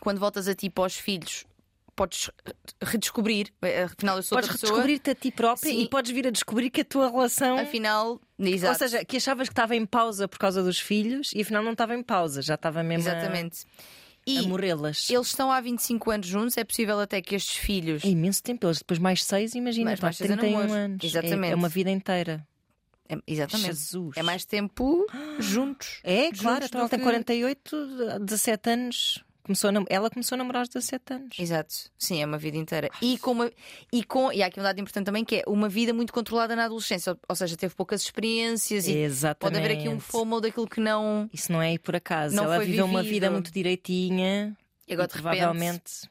quando voltas a ti para os filhos, podes redescobrir, afinal eu sou Podes outra redescobrir-te a ti própria Sim. e podes vir a descobrir que a tua relação. Afinal, Ou exato. seja, que achavas que estava em pausa por causa dos filhos e afinal não estava em pausa, já estava mesmo Exatamente. a, E morrê-las. eles estão há 25 anos juntos, é possível até que estes filhos. É imenso tempo, eles depois mais seis, imagina, Mais- mais seis 31 namoros. anos. É- Exatamente. É, uma vida inteira. É- exatamente. Jesus. É mais tempo juntos. É, Juntos claro, então ela tem que- 48, 17 anos. Começou a Ela começou a namorar aos 17 anos. Exato. Sim, é uma vida inteira. E com uma. E, com, e há aqui um dado importante também que é uma vida muito controlada na adolescência. Ou, seja, teve poucas experiências e Exatamente. pode haver aqui um FOMO daquilo que não. Isso não é aí por acaso. Ela viveu uma vivido. vida muito direitinha E agora e de provavelmente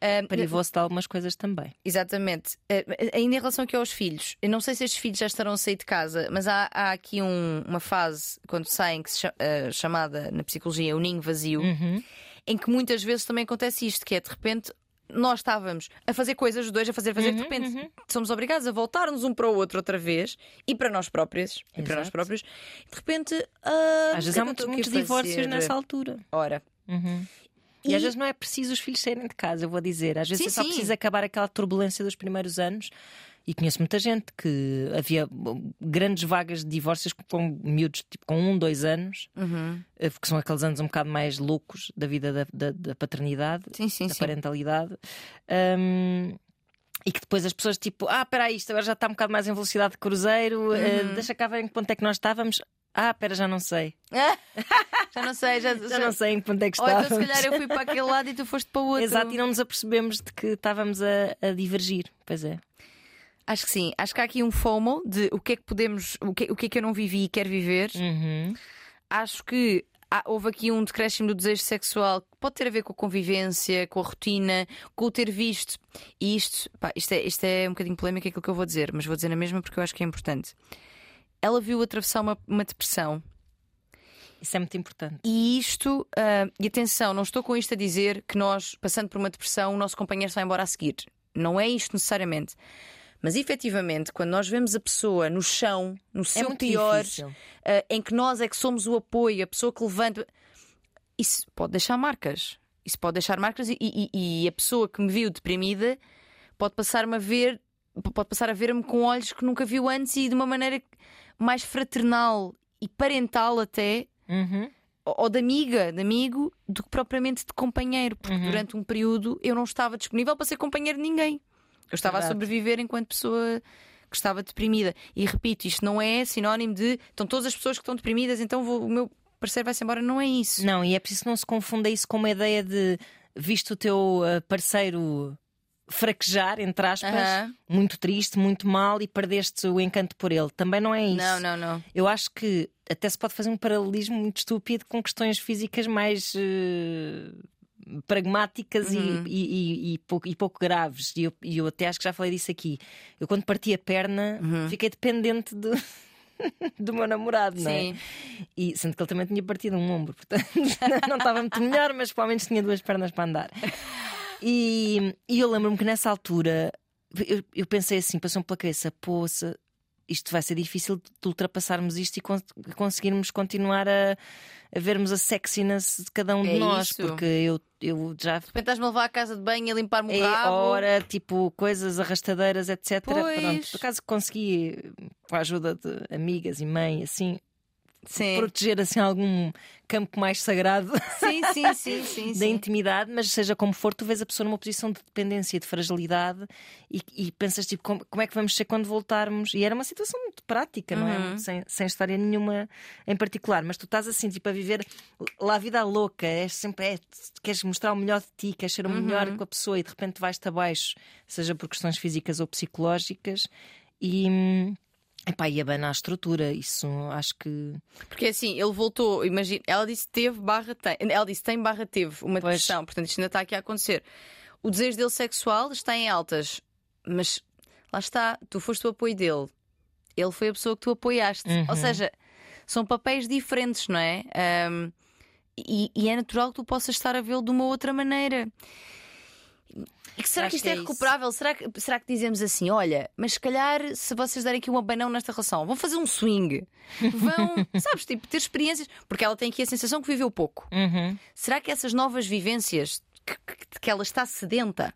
ah, privou-se de algumas coisas também. Exatamente. Eh, ainda em relação aqui aos filhos, eu não sei se estes filhos já estarão a sair de casa, mas há, há aqui um- uma fase, quando saem, que se eh, chamada na psicologia o ninho vazio, Uhum. Em que muitas vezes também acontece isto, que é de repente. Nós estávamos a fazer coisas, os dois a fazer, fazer, de Uhum, repente somos obrigados a voltar-nos um para o outro outra vez e para nós próprios. E para nós Exato. próprios. De repente. ah, Às vezes é há que eu muitos, divórcios fazer? nessa altura. Ora. E, E- às vezes não é preciso os filhos saírem de casa, eu vou dizer. Às vezes Sim, é só sim. preciso acabar aquela turbulência dos primeiros anos. E conheço muita gente que havia grandes vagas de divórcios com miúdos tipo, com um, dois anos, Uhum. eh, que são aqueles anos um bocado mais loucos da vida da, da- da paternidade, Sim, sim, da sim. parentalidade. Ahm, e que depois as pessoas tipo, ah, espera aí, isto agora já está um bocado mais em velocidade de cruzeiro, eh, Uhum. deixa cá ver em que ponto é que nós estávamos. Ah, espera, já não sei. já não sei, já, Já não sei em que ponto é que Ou então estávamos. se calhar eu fui para aquele lado e tu foste para o outro. Exato, e não nos apercebemos de que estávamos a, a divergir. Pois é. Acho que sim. Acho que há aqui um FOMO de o que é que podemos, o que, o que é que eu não vivi e quero viver. Uhum. Acho que há- houve aqui um decréscimo do desejo sexual que pode ter a ver com a convivência, com a rotina, com o ter visto. E isto, pá, isto, é, isto é um bocadinho polémico aquilo que eu vou dizer, mas vou dizer na mesma porque eu acho que é importante. Ela viu atravessar uma, uma depressão Isso é muito importante. E isto, ah, e atenção, não estou com isto a dizer que nós, passando por uma depressão, o nosso companheiro vai embora a seguir. Não é isto necessariamente. Mas efetivamente, quando nós vemos a pessoa no chão, no É seu pior, ah, em que nós é que somos o apoio, a pessoa que levanta, isso pode deixar marcas. Isso pode deixar marcas e, e- e a pessoa que me viu deprimida pode passar-me a ver, pode passar a ver-me com olhos que nunca viu antes e de uma maneira mais fraternal e parental até Uhum. ou de amiga, de amigo, do que propriamente de companheiro, porque Uhum. durante um período eu não estava disponível para ser companheiro de ninguém. Eu estava a Verdade. sobreviver enquanto pessoa que estava deprimida. E repito, isto não é sinónimo de estão todas as pessoas que estão deprimidas, então vou- o meu parceiro vai-se embora. Não é isso. Não, e é preciso que não se confunda isso com uma ideia de visto o teu eh, parceiro fraquejar, entre aspas, muito triste, muito mal e perdeste o encanto por ele. Também não é isso. Não, não, não. Eu acho que até se pode fazer um paralelismo muito estúpido com questões físicas mais eh, pragmáticas e- Uhum. e, e- e pouco, e pouco graves. E eu, eu até acho que já falei disso aqui. Eu, quando parti a perna, Uhum. fiquei dependente do, do meu namorado, não é? Sim. E sendo que ele também tinha partido um ombro, portanto não estava muito melhor, mas pelo menos tinha duas pernas para andar. E, e eu lembro-me que nessa altura eu, eu pensei assim, passou-me pela cabeça, poça, isto vai ser difícil de ultrapassarmos isto e con- conseguirmos continuar a, a vermos a sexiness de cada um de É nós, isso. porque eu, eu já De repente estás-me a levar à casa de banho e a limpar-me o é rabo. hora, tipo, coisas arrastadeiras, etc. Pois. Pronto, por acaso consegui, com a ajuda de amigas e mãe, assim, Sim. proteger assim algum campo mais sagrado sim, sim, sim, sim, da intimidade, mas seja como for, tu vês a pessoa numa posição de dependência, de fragilidade e, e pensas tipo, como, como é que vamos ser quando voltarmos? E era uma situação muito prática, não Uhum. é? Sem, sem história nenhuma em particular, mas tu estás assim, tipo, a viver lá a vida louca, és sempre, é, queres mostrar o melhor de ti, queres ser o melhor Uhum. com a pessoa e de repente vais-te abaixo, seja por questões físicas ou psicológicas, e. Epá, e abana a estrutura, isso acho que. Porque assim, ele voltou, imagina, ela disse teve barra tem. Ela disse tem barra teve uma Pois. depressão, portanto isto ainda está aqui a acontecer. O desejo dele sexual está em altas, mas lá está, tu foste o apoio dele, ele foi a pessoa que tu apoiaste. Uhum. Ou seja, são papéis diferentes, não é? Ahm, e, e é natural que tu possas estar a vê-lo de uma outra maneira. E que será Acho que isto é, é recuperável? Será que, será que dizemos assim: olha, mas se calhar se vocês derem aqui um abanão nesta relação, vão fazer um swing, vão, sabes, tipo, ter experiências, porque ela tem aqui a sensação que viveu pouco. Uhum. Será que essas novas vivências que, que- que ela está sedenta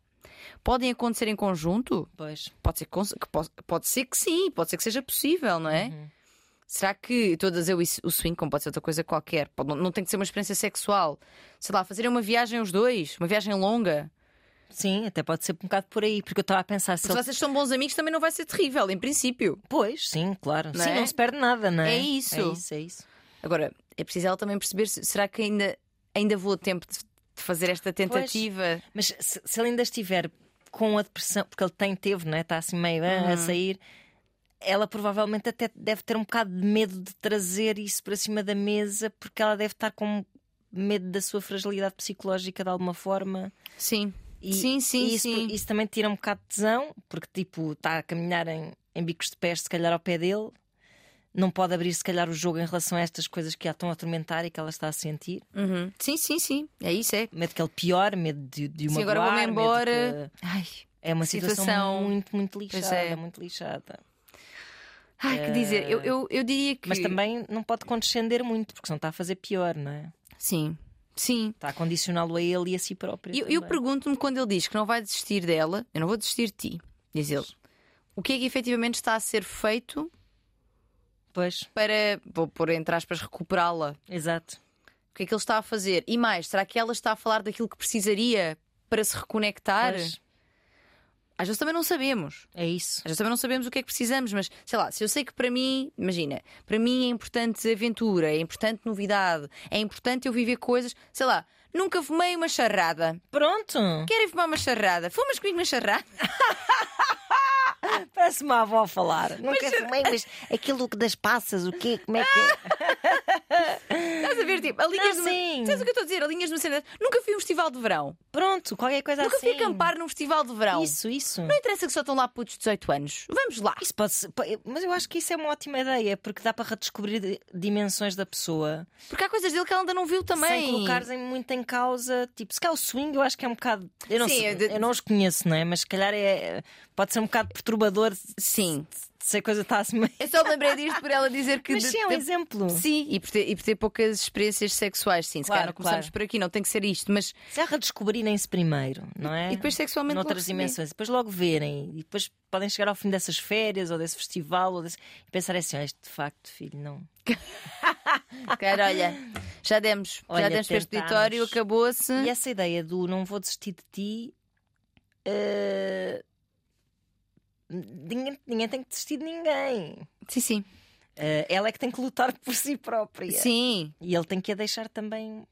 podem acontecer em conjunto? Pois. Pode ser que, pode, pode ser que sim, pode ser que seja possível, não é? Uhum. Será que a dizer o swing, como pode ser outra coisa qualquer? Pode- não, não tem que ser uma experiência sexual. Sei lá, fazerem uma viagem os dois, uma viagem longa. Sim, até pode ser um bocado por aí, porque eu estava a pensar se Se ele... vocês são bons amigos, também não vai ser terrível, em princípio. Pois, sim, claro. Não sim, é? não se perde nada, não é? É isso. É isso, é isso. Agora, é preciso ela também perceber se será que ainda, ainda vou a tempo de, de fazer esta tentativa. Mas se, se ele ainda estiver com a depressão, porque ele tem, teve, não é? Está assim meio ah, Uhum. a sair. Ela provavelmente até deve ter um bocado de medo de trazer isso para cima da mesa, porque ela deve estar com medo da sua fragilidade psicológica de alguma forma. Sim. E, sim, sim, e isso, sim. isso também tira um bocado de tesão, porque tipo, está a caminhar em, em bicos de pés, se calhar ao pé dele. Não pode abrir, se calhar, o jogo em relação a estas coisas que a estão a atormentar e que ela está a sentir. Uhum. Sim, sim, sim. É isso, é. Medo que ele piore, medo de, de uma Sim, agora vou-me embora. Ai, É uma situação. situação, muito, muito lixada, é. muito lixada. ai que dizer. Eu, eu, eu diria que. Mas também não pode condescender muito, porque senão está a fazer pior, não é? Sim, sim. Está a condicioná-lo a ele e a si próprio. Eu, eu pergunto-me quando ele diz que não vai desistir dela, eu não vou desistir de ti, diz ele. O que é que efetivamente está a ser feito Pois, para, vou pôr entre aspas, recuperá-la? exato. O que é que ele está a fazer? E mais, será que ela está a falar daquilo que precisaria para se reconectar? Pois, Às vezes também não sabemos. é isso. Às vezes também não sabemos o que é que precisamos, mas sei lá, se eu sei que para mim, imagina, para mim é importante aventura, é importante novidade, é importante eu viver coisas, sei lá, nunca fumei uma charrada. Pronto! Querem fumar uma charrada? Fumas comigo uma charrada? Parece uma avó a falar. Nunca fumei, mas aquilo das passas, o quê? Como é que é? Estás a ver, tipo, a linhas Não, de. Sabes o que eu estou a dizer? A linhas de uma. Nunca fui a um festival de verão. Pronto, qualquer coisa Nunca assim. fui acampar num festival de verão. Isso, isso. Não interessa que só estão lá putos de 18 anos. Vamos lá. Isso pode ser, mas eu acho que isso é uma ótima ideia, porque dá para redescobrir di- dimensões da pessoa Porque há coisas dele que ela ainda não viu também. sem colocares em- muito em causa. Tipo, se calhar o swing eu acho que é um bocado. Eu não, Sim, sei, eu de- eu não os conheço, não é? Mas se calhar é, pode ser um bocado perturbador Sim. se a coisa está assim meio. Eu só me lembrei disto por ela dizer que. Mas sim, é um exemplo. Sim, e por, ter, e por ter poucas experiências sexuais, sim. Se Claro, calhar não começamos claro. por aqui, não tem que ser isto, mas. Se é redescobrirem-se primeiro, não é? E depois sexualmente Noutras dimensões, depois logo verem, e depois podem chegar ao fim dessas férias ou desse festival ou desse... e pensar assim: ah, isto de facto, filho, não. Cara, olha, já demos, já Olha, demos para este auditório, acabou-se. E essa ideia do não vou desistir de ti. eh, Ninguém, ninguém tem que desistir de ninguém. Sim, sim. Eh, ela é que tem que lutar por si própria. Sim. E ele tem que a deixar também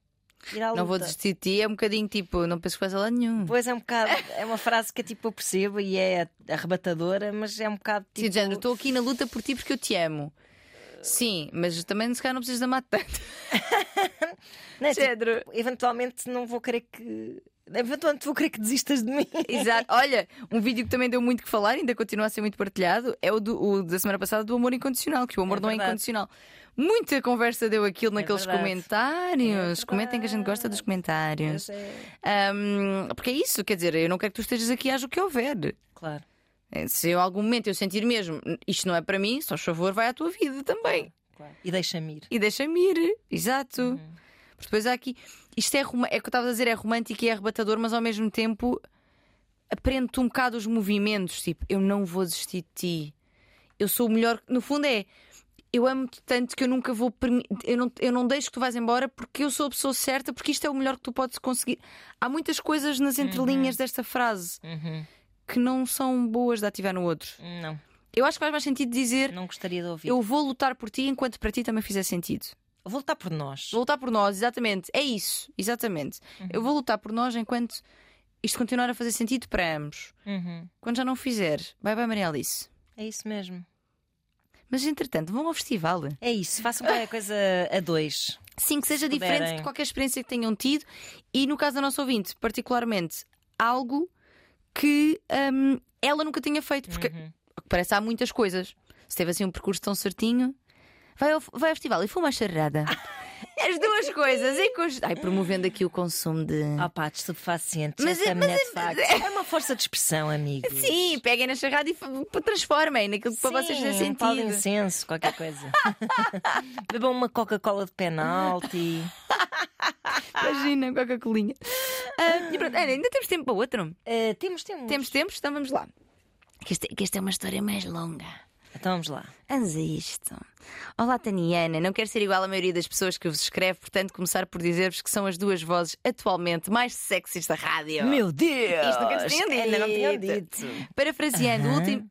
Ir à Não vou luta. desistir de ti, é um bocadinho tipo, não penso que vais a lado nenhum. Pois é um bocado, é uma frase que tipo, eu percebo e é arrebatadora, mas é um bocado Sim, tipo. de género, estou aqui na luta por ti porque eu te amo. Sim, mas também se calhar não precisas de amar tanto. Não é, tipo, eventualmente não vou querer que. Eventualmente vou querer que desistas de mim. Exato. Olha, um vídeo que também deu muito que falar, ainda continua a ser muito partilhado, é o, do- o da semana passada do amor incondicional, que o amor É não é incondicional. Muita conversa deu aquilo naqueles verdade. comentários. É Comentem que a gente gosta dos comentários. Mas é- porque é isso, quer dizer, eu não quero que tu estejas aqui haja o que houver. Claro. É, Se em algum momento eu sentir mesmo isto não é para mim, só favor, vai à tua vida também. claro. E deixa-me ir. E deixa-me ir. Exato. Uhum. Porque depois há aqui. Isto é, é o que eu estava a dizer, é romântico e é arrebatador, mas ao mesmo tempo aprende-te um bocado os movimentos. Tipo, eu não vou desistir de ti. Eu sou o melhor. No fundo, é. Eu amo-te tanto que eu nunca vou. Eu não, eu não deixo que tu vais embora porque eu sou a pessoa certa, porque isto é o melhor que tu podes conseguir. Há muitas coisas nas entrelinhas desta frase Uhum. que não são boas de ativar no outro. Não, Eu acho que faz mais sentido dizer não gostaria de ouvir. eu vou lutar por ti enquanto para ti também fizer sentido. Vou lutar por nós. Vou lutar por nós, exatamente. É isso, exatamente. Eu vou lutar por nós enquanto isto continuar a fazer sentido para ambos. Uhum. Quando já não fizer, vai vai Maria Alice. É isso mesmo. Mas entretanto, vão ao festival. É isso. Façam qualquer coisa a dois. Sim, que seja Se diferente puderem. de qualquer experiência que tenham tido. E no caso da nossa ouvinte, particularmente, algo que hum, ela nunca tinha feito. Porque Uhum. parece há muitas coisas. Se teve assim um percurso tão certinho, vai ao, vai ao festival e fuma a charrada. As duas coisas, em conjunto. Ai, promovendo aqui o consumo de. Ah pá, de estupefacientes. Mas é- mulher mas de facto. É uma força de expressão, amigos. Sim, peguem na charrada e transformem naquilo que para vocês Sim, fazer um pau de sentido. incenso, qualquer coisa. Bebam uma Coca-Cola de penalti. Imagina, Coca-Colinha. Ah, e pronto, Ana, ainda temos tempo para outro? Eh, temos, temos. Temos tempo, então vamos lá. Que esta, que esta é uma história mais longa. Então vamos lá. Vamos a isto. Olá, Taniana. Não quero ser igual à maioria das pessoas que vos escreve, portanto, começar por dizer-vos que são as duas vozes atualmente mais sexys da rádio. Meu Deus! Isto nunca te tinham Ainda não tinham dito. dito. Parafraseando o último.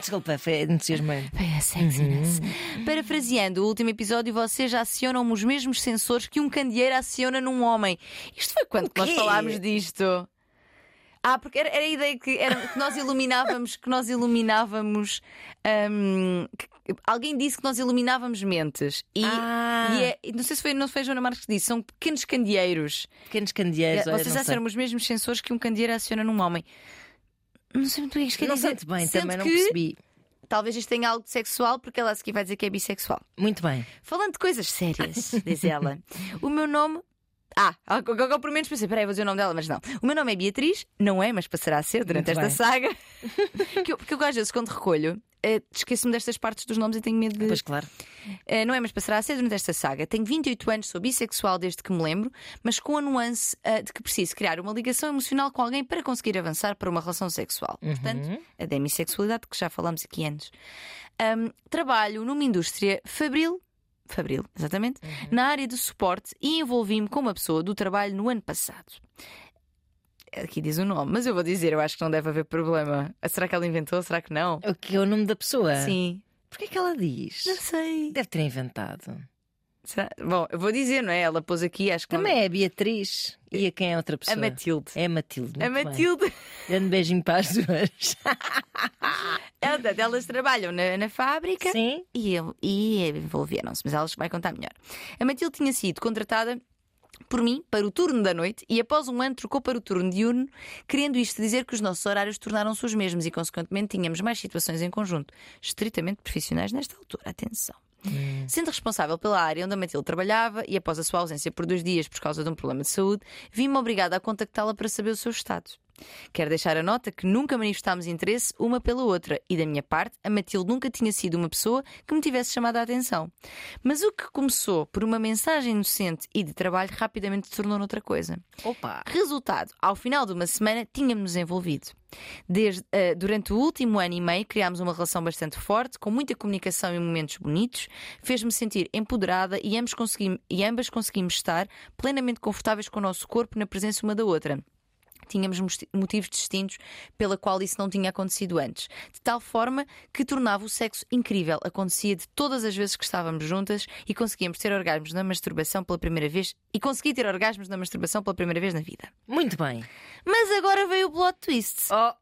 Desculpa, foi entusiasmante. Foi a sexiness. Parafraseando o último episódio, vocês acionam os mesmos sensores que um candeeiro aciona num homem. Isto foi quando nós falámos disto. Ah, porque era, era a ideia que, era, que nós iluminávamos, que nós iluminávamos. hum, que- alguém disse que nós iluminávamos mentes. E, Ah. e é- não sei se foi, não foi a Joana Marques que disse, são pequenos candeeiros. Pequenos candeeiros. olha, Vocês acionam os mesmos sensores que um candeeiro aciona num homem. Não sei muito bem isto quer Não dizer. bem, Sendo também não percebi. Talvez isto tenha algo de sexual, porque ela a seguir vai dizer que é bissexual. Muito bem. Falando de coisas sérias, diz ela. O meu nome. Ah, agora por menos pensei, peraí, vou dizer o nome dela, mas não. O meu nome é Beatriz, não é, mas passará a ser durante Muito esta bem. saga. que eu, porque eu às vezes, quando recolho, eh, esqueço-me destas partes dos nomes e tenho medo de. Pois claro. Eh, não é, mas passará a ser durante esta saga. Tenho 28 anos, sou bissexual desde que me lembro, mas com a nuance eh, de que preciso criar uma ligação emocional com alguém para conseguir avançar para uma relação sexual. Portanto, a demissexualidade, que já falamos aqui antes. Ahm, trabalho numa indústria fabril. Fabril, exatamente, na área de suporte e envolvi-me com uma pessoa do trabalho no ano passado. Aqui diz o nome, mas eu vou dizer, eu acho que não deve haver problema. Será que ela inventou? Será que não? O que é o nome da pessoa? Sim. Porquê que ela diz? Não sei. Deve ter inventado. Bom, eu vou dizer, não é? Ela pôs aqui, acho que não- Também é a Beatriz. E a quem é outra A pessoa? Matilde. É a Matilde. A bem. Matilde. Grande beijinho para as duas. Ela- Elas trabalham na, na fábrica Sim. e, e envolveram-se, mas elas vai contar melhor. A Matilde tinha sido contratada por mim para o turno da noite e após um ano trocou para o turno diurno, querendo isto dizer que os nossos horários tornaram-se os mesmos e, consequentemente, tínhamos mais situações em conjunto, estritamente profissionais nesta altura. Atenção. Sendo responsável pela área onde a Matilde trabalhava e após a sua ausência por dois dias por causa de um problema de saúde, vi-me obrigada a contactá-la para saber o seu estado. Quero deixar a nota que nunca manifestámos interesse uma pela outra e, da minha parte, a Matilde nunca tinha sido uma pessoa que me tivesse chamado a atenção. Mas o que começou por uma mensagem inocente e de trabalho rapidamente se tornou noutra coisa. Opa. Resultado, ao final de uma semana tínhamos-nos envolvido. Desde, eh, durante o último ano e meio criámos uma relação bastante forte, com muita comunicação e momentos bonitos, fez-me sentir empoderada e ambos e ambas conseguimos estar plenamente confortáveis com o nosso corpo na presença uma da outra. Tínhamos motivos distintos pela qual isso não tinha acontecido antes. De tal forma que tornava o sexo incrível. Acontecia de todas as vezes que estávamos juntas e conseguíamos ter orgasmos na masturbação pela primeira vez e consegui ter orgasmos na masturbação pela primeira vez na vida. Muito bem. Mas agora veio o plot twist. Oh.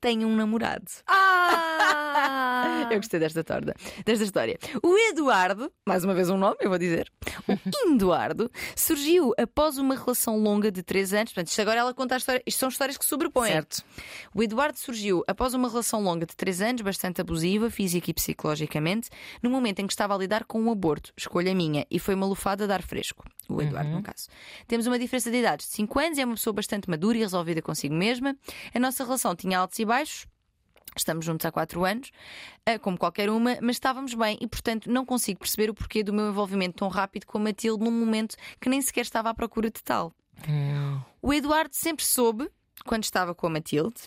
Tenho um namorado. Ah! Eu gostei desta torda, desta história. O Eduardo, mais uma vez um nome, eu vou dizer. O Eduardo surgiu após uma relação longa de 3 anos. Portanto, isto agora ela conta a história. Isto são histórias que sobrepõem. Certo. O Eduardo surgiu após uma relação longa de 3 anos, bastante abusiva, física e psicologicamente, no momento em que estava a lidar com um aborto. Escolha minha. E foi uma lufada a dar fresco. O Eduardo, no caso. Temos uma diferença de idades de 5 anos é uma pessoa bastante madura e resolvida consigo mesma. A nossa relação tinha altos e baixos. Estamos juntos há quatro anos, eh, como qualquer uma, mas estávamos bem e, portanto, não consigo perceber o porquê do meu envolvimento tão rápido com a Matilde num momento que nem sequer estava à procura de tal. O Eduardo sempre soube quando estava com a Matilde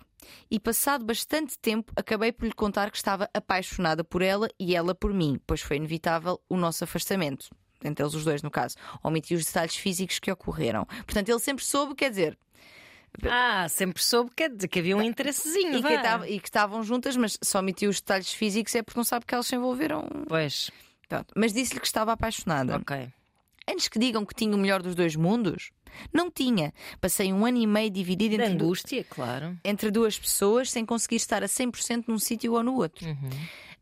e, passado bastante tempo, acabei por lhe contar que estava apaixonada por ela e ela por mim, pois foi inevitável o nosso afastamento. Entre eles os dois, no caso. Omiti os detalhes físicos que ocorreram. Portanto, ele sempre soube, quer dizer, Ah, sempre soube dizer, que havia um interessezinho. e que, e que estavam juntas, mas só omitiu os detalhes físicos é porque não sabe que elas se envolveram. Pois. Mas disse-lhe que estava apaixonada. ok. Antes que digam que tinha o melhor dos dois mundos, não tinha. Passei um ano e meio dividido entre, du- angústia, claro. entre duas pessoas sem conseguir estar a 100% num sítio ou no outro.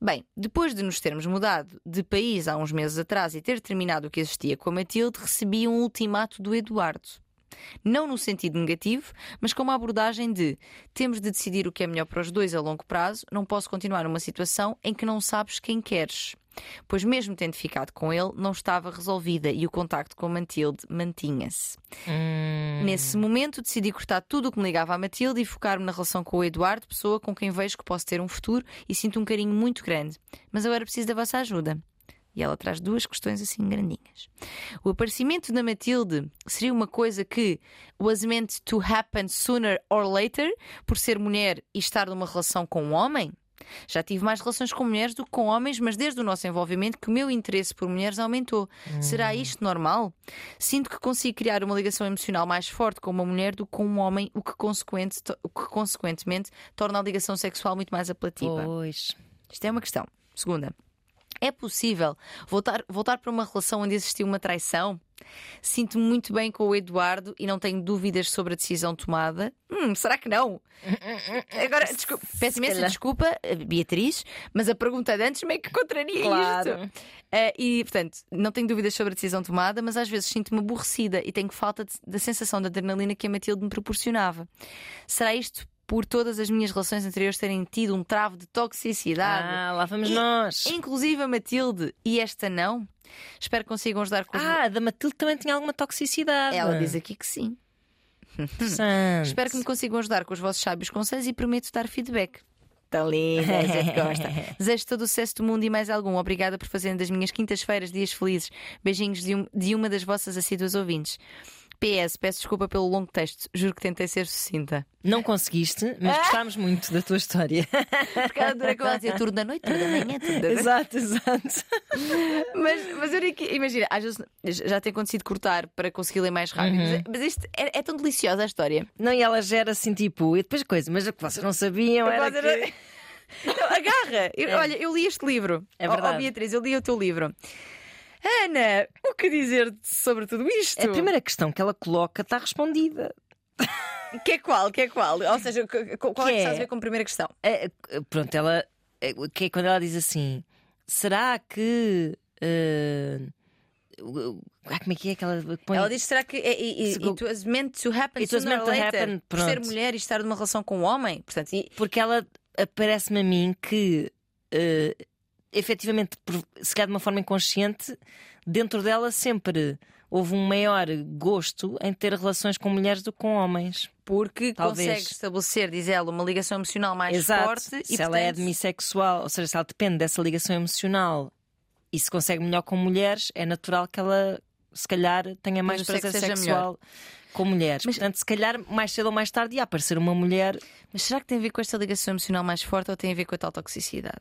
Bem, depois de nos termos mudado de país há uns meses atrás e ter terminado o que existia com a Matilde, recebi um ultimato do Eduardo. Não no sentido negativo, mas com uma abordagem de temos de decidir o que é melhor para os dois a longo prazo, não posso continuar numa situação em que não sabes quem queres. Pois, mesmo tendo ficado com ele, não estava resolvida e o contacto com a Matilde mantinha-se. Hum, Nesse momento, decidi cortar tudo o que me ligava à Matilde e focar-me na relação com o Eduardo, pessoa com quem vejo que posso ter um futuro e sinto um carinho muito grande. Mas agora preciso da vossa ajuda. E ela traz duas questões assim grandinhas. O aparecimento da Matilde seria uma coisa que was meant to happen sooner or later, por ser mulher e estar numa relação com um homem? Já tive mais relações com mulheres do que com homens, mas desde o nosso envolvimento que o meu interesse por mulheres aumentou. Será isto normal? Sinto que consigo criar uma ligação emocional mais forte com uma mulher do que com um homem, o que, consequente- o que consequentemente torna a ligação sexual muito mais apelativa. Pois. Isto é uma questão. Segunda, é possível voltar, voltar para uma relação onde existiu uma traição? Sinto-me muito bem com o Eduardo e não tenho dúvidas sobre a decisão tomada. Hum, será que não? Agora, desculpa, peço imensa desculpa, Beatriz, mas a pergunta de antes meio que contraria Claro. isto. Eh, e, portanto, não tenho dúvidas sobre a decisão tomada, mas às vezes sinto-me aborrecida e tenho falta de- da sensação de adrenalina que a Matilde me proporcionava. Será isto por todas as minhas relações anteriores terem tido um travo de toxicidade? Ah, lá vamos E- nós. Inclusive a Matilde e esta não? Espero que consigam ajudar com os. Ah, a da Matilde também tinha alguma toxicidade. Ela diz aqui que sim. Espero que me consigam ajudar com os vossos sábios conselhos e prometo dar feedback. Tão linda, gosta. Desejo todo o sucesso do mundo e mais algum. Obrigada por fazerem das minhas quintas-feiras dias felizes. Beijinhos de, um- de uma das vossas assíduas ouvintes. PS, peço desculpa pelo longo texto. Juro que tentei ser sucinta. Não conseguiste, mas Ah! gostámos muito da tua história. Porque ela dura que eu dizer turno da noite, turno da manhã, turno da noite. exato, exato. Mas, mas eu que- imagina, às vezes já tem acontecido cortar para conseguir ler mais rápido. Mas, mas isto é, é tão deliciosa a história. Não, e ela gera assim tipo, e depois coisa, mas o que vocês não sabiam era que... era- Não, agarra! Eu- Olha, eu li este livro. É Ó- ó, verdade. Beatriz, eu li o teu livro. Ana, o que dizer sobre tudo isto? A primeira questão que ela coloca está respondida. Que é qual? Que é qual? Ou seja, que- qual Que é que é? estás a ver como primeira questão? É, pronto, ela. é, que é quando ela diz assim: será que. o- ah, como é que é que ela põe? Ela diz: será que é- e- Se- it was meant to happen It was meant to later? happen, Por ser pronto. mulher e estar numa relação com um homem? Portanto, e- Porque ela parece-me a mim que, eh, efetivamente, por- se calhar de uma forma inconsciente, dentro dela sempre houve um maior gosto em ter relações com mulheres do que com homens. porque Talvez. consegue estabelecer, diz ela, uma ligação emocional mais Exato. forte. Se e, ela é portanto, demissexual, ou seja, se ela depende dessa ligação emocional e se consegue melhor com mulheres, é natural que ela, se calhar, tenha mais prazer sexual com mulheres. Mas- Portanto, se calhar, mais cedo ou mais tarde, ia aparecer uma mulher. Mas será que tem a ver com esta ligação emocional mais forte ou tem a ver com a tal toxicidade?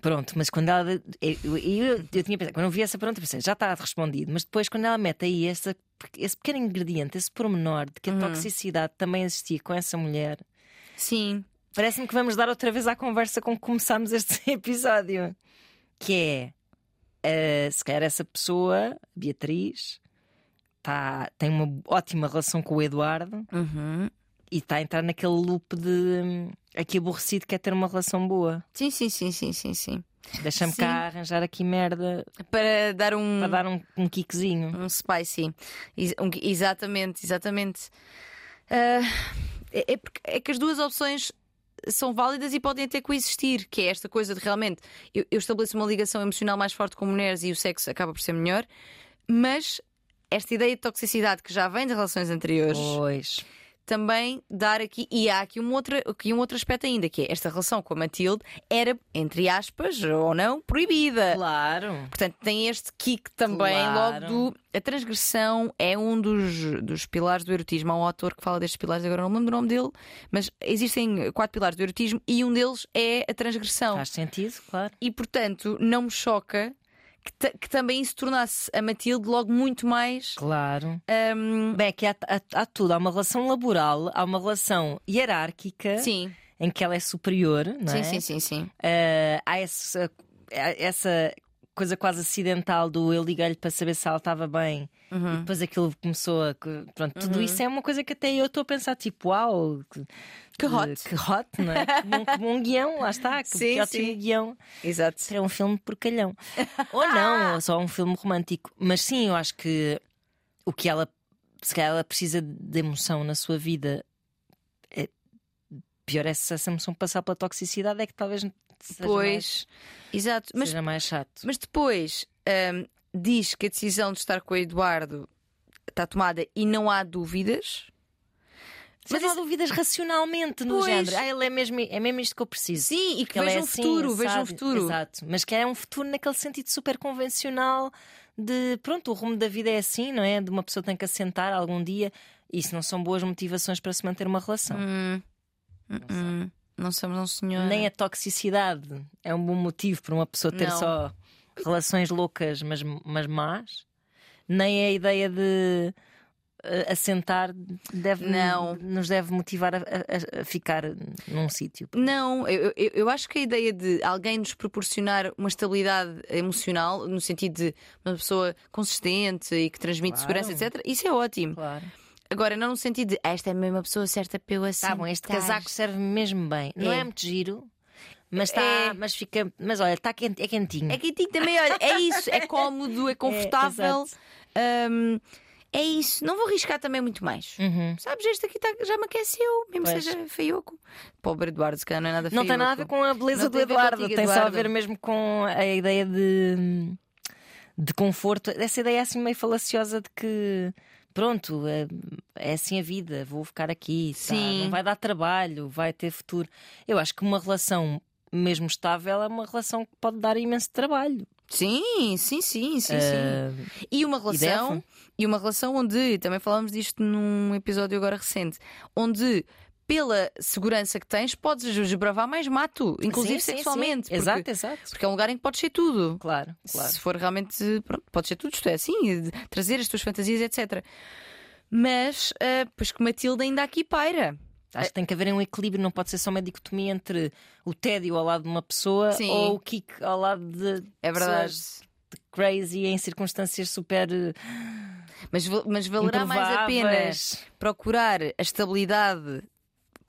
Pronto, mas quando ela. Eu, eu, eu tinha pensado, quando eu vi essa pergunta, pensei, já está respondido. Mas depois, quando ela mete aí esse, esse pequeno ingrediente, esse pormenor de que a toxicidade também existia com essa mulher, Sim. parece-me que vamos dar outra vez à conversa com que começámos este episódio. Que é, eh, se calhar essa pessoa, Beatriz, tá, tem uma ótima relação com o Eduardo Uhum. e está a entrar naquele loop de hum, aqui aborrecido quer ter uma relação boa. Sim, sim, sim, sim, sim, sim. Deixa-me cá arranjar aqui merda Para dar um. para dar um, um kickzinho. Um spicy. Ex- um- exatamente, exatamente. Ah, é, é porque- é que as duas opções são válidas e podem até coexistir, que é esta coisa de realmente eu, eu estabeleço uma ligação emocional mais forte com mulheres e o sexo acaba por ser melhor, mas esta ideia de toxicidade que já vem de relações anteriores Pois. Também dar aqui, e há aqui um, outro, aqui um outro aspecto ainda, que é esta relação com a Matilde era, entre aspas, ou não, proibida. Claro. Portanto, tem este kick também, Claro. logo do. A transgressão é um dos, dos pilares do erotismo. Há um autor que fala destes pilares, agora não me lembro do nome dele, mas existem quatro pilares do erotismo e um deles é a transgressão. Faz sentido, claro. E, portanto, não me choca que, que também isso tornasse a Matilde logo muito mais. Claro. hum, Bem, aqui há, há- há tudo. Há uma relação laboral, há uma relação hierárquica sim, em que ela é superior, não é? sim, sim, sim, sim. Ah, há essa, essa coisa quase acidental do eu liguei-lhe para saber se ela estava bem Uhum. e depois aquilo começou a. Pronto, tudo isso é uma coisa que até eu estou a pensar, tipo, uau, que, Que hot. que hot, não é? Que bom, que bom guião, lá está, que, Sim, que ótimo sim. guião. Exato. Será um filme porcalhão. ou não, ou só um filme romântico. Mas sim, eu acho que o que ela, se calhar ela precisa de emoção na sua vida, é, pior é se essa emoção passar pela toxicidade, é que talvez seja, mais, exato. Mas seja mais chato. Mas depois hum, diz que a decisão de estar com o Eduardo está tomada e não há dúvidas. Mas há dúvidas racionalmente no Pois. género. Ah, ele é mesmo, é mesmo isto que eu preciso. Sim, e que veja é um assim, futuro, veja um futuro. Exato. Mas que é um futuro naquele sentido super convencional de pronto, o rumo da vida é assim, não é? De uma pessoa tem que assentar algum dia. Isso não são boas motivações para se manter uma relação. Hum, hum, hum. Não somos um senhor. Nem a toxicidade é um bom motivo para uma pessoa ter Não. só relações loucas, mas, mas más. Nem a ideia de eh, assentar deve, Não. nos deve motivar a, a- a ficar num sítio. Não, eu, eu, eu acho que a ideia de alguém nos proporcionar uma estabilidade emocional, no sentido de uma pessoa consistente e que transmite Claro. segurança, etc., isso é ótimo. Claro. Agora, não no sentido de "Ah, esta é mesmo a pessoa certa para eu assim. Tá bom, este casaco serve mesmo bem. Não É. é muito giro, mas está, É. mas fica, mas olha, está quente, é quentinho. É quentinho também, olha, é isso, é cómodo, é confortável. exato. Hum, é isso, não vou arriscar também muito mais. Uhum. Sabes, este aqui tá- já me aqueceu, mesmo Pois. seja feioco. Pobre Eduardo, se calhar não é nada Não feioco. tem nada a ver com a beleza Não do Eduardo, contigo, tem só a Eduardo. ver mesmo com a ideia de, de conforto. Essa ideia assim meio falaciosa de que pronto, é, é assim a vida, vou ficar aqui, tá? Sim. não vai dar trabalho, vai ter futuro. Eu acho que uma relação mesmo estável é uma relação que pode dar imenso trabalho. Sim, sim, sim, sim, sim. Ah, E uma relação, deve? e uma relação onde, também falámos disto num episódio agora recente, onde pela segurança que tens, podes desbravar mais mato, inclusive sim, sexualmente. sim. porque- Exato, exato. Porque é um lugar em que podes ser tudo. Claro, claro. Se for realmente. Pronto, pode ser tudo, isto é assim, trazer as tuas fantasias, etc. Mas, ah, pois que Matilde ainda aqui paira. Acho que tem que haver um equilíbrio, não pode ser só uma dicotomia entre o tédio ao lado de uma pessoa Sim. ou o kick ao lado de É verdade. crazy em circunstâncias super Mas, mas valerá mais a pena procurar a estabilidade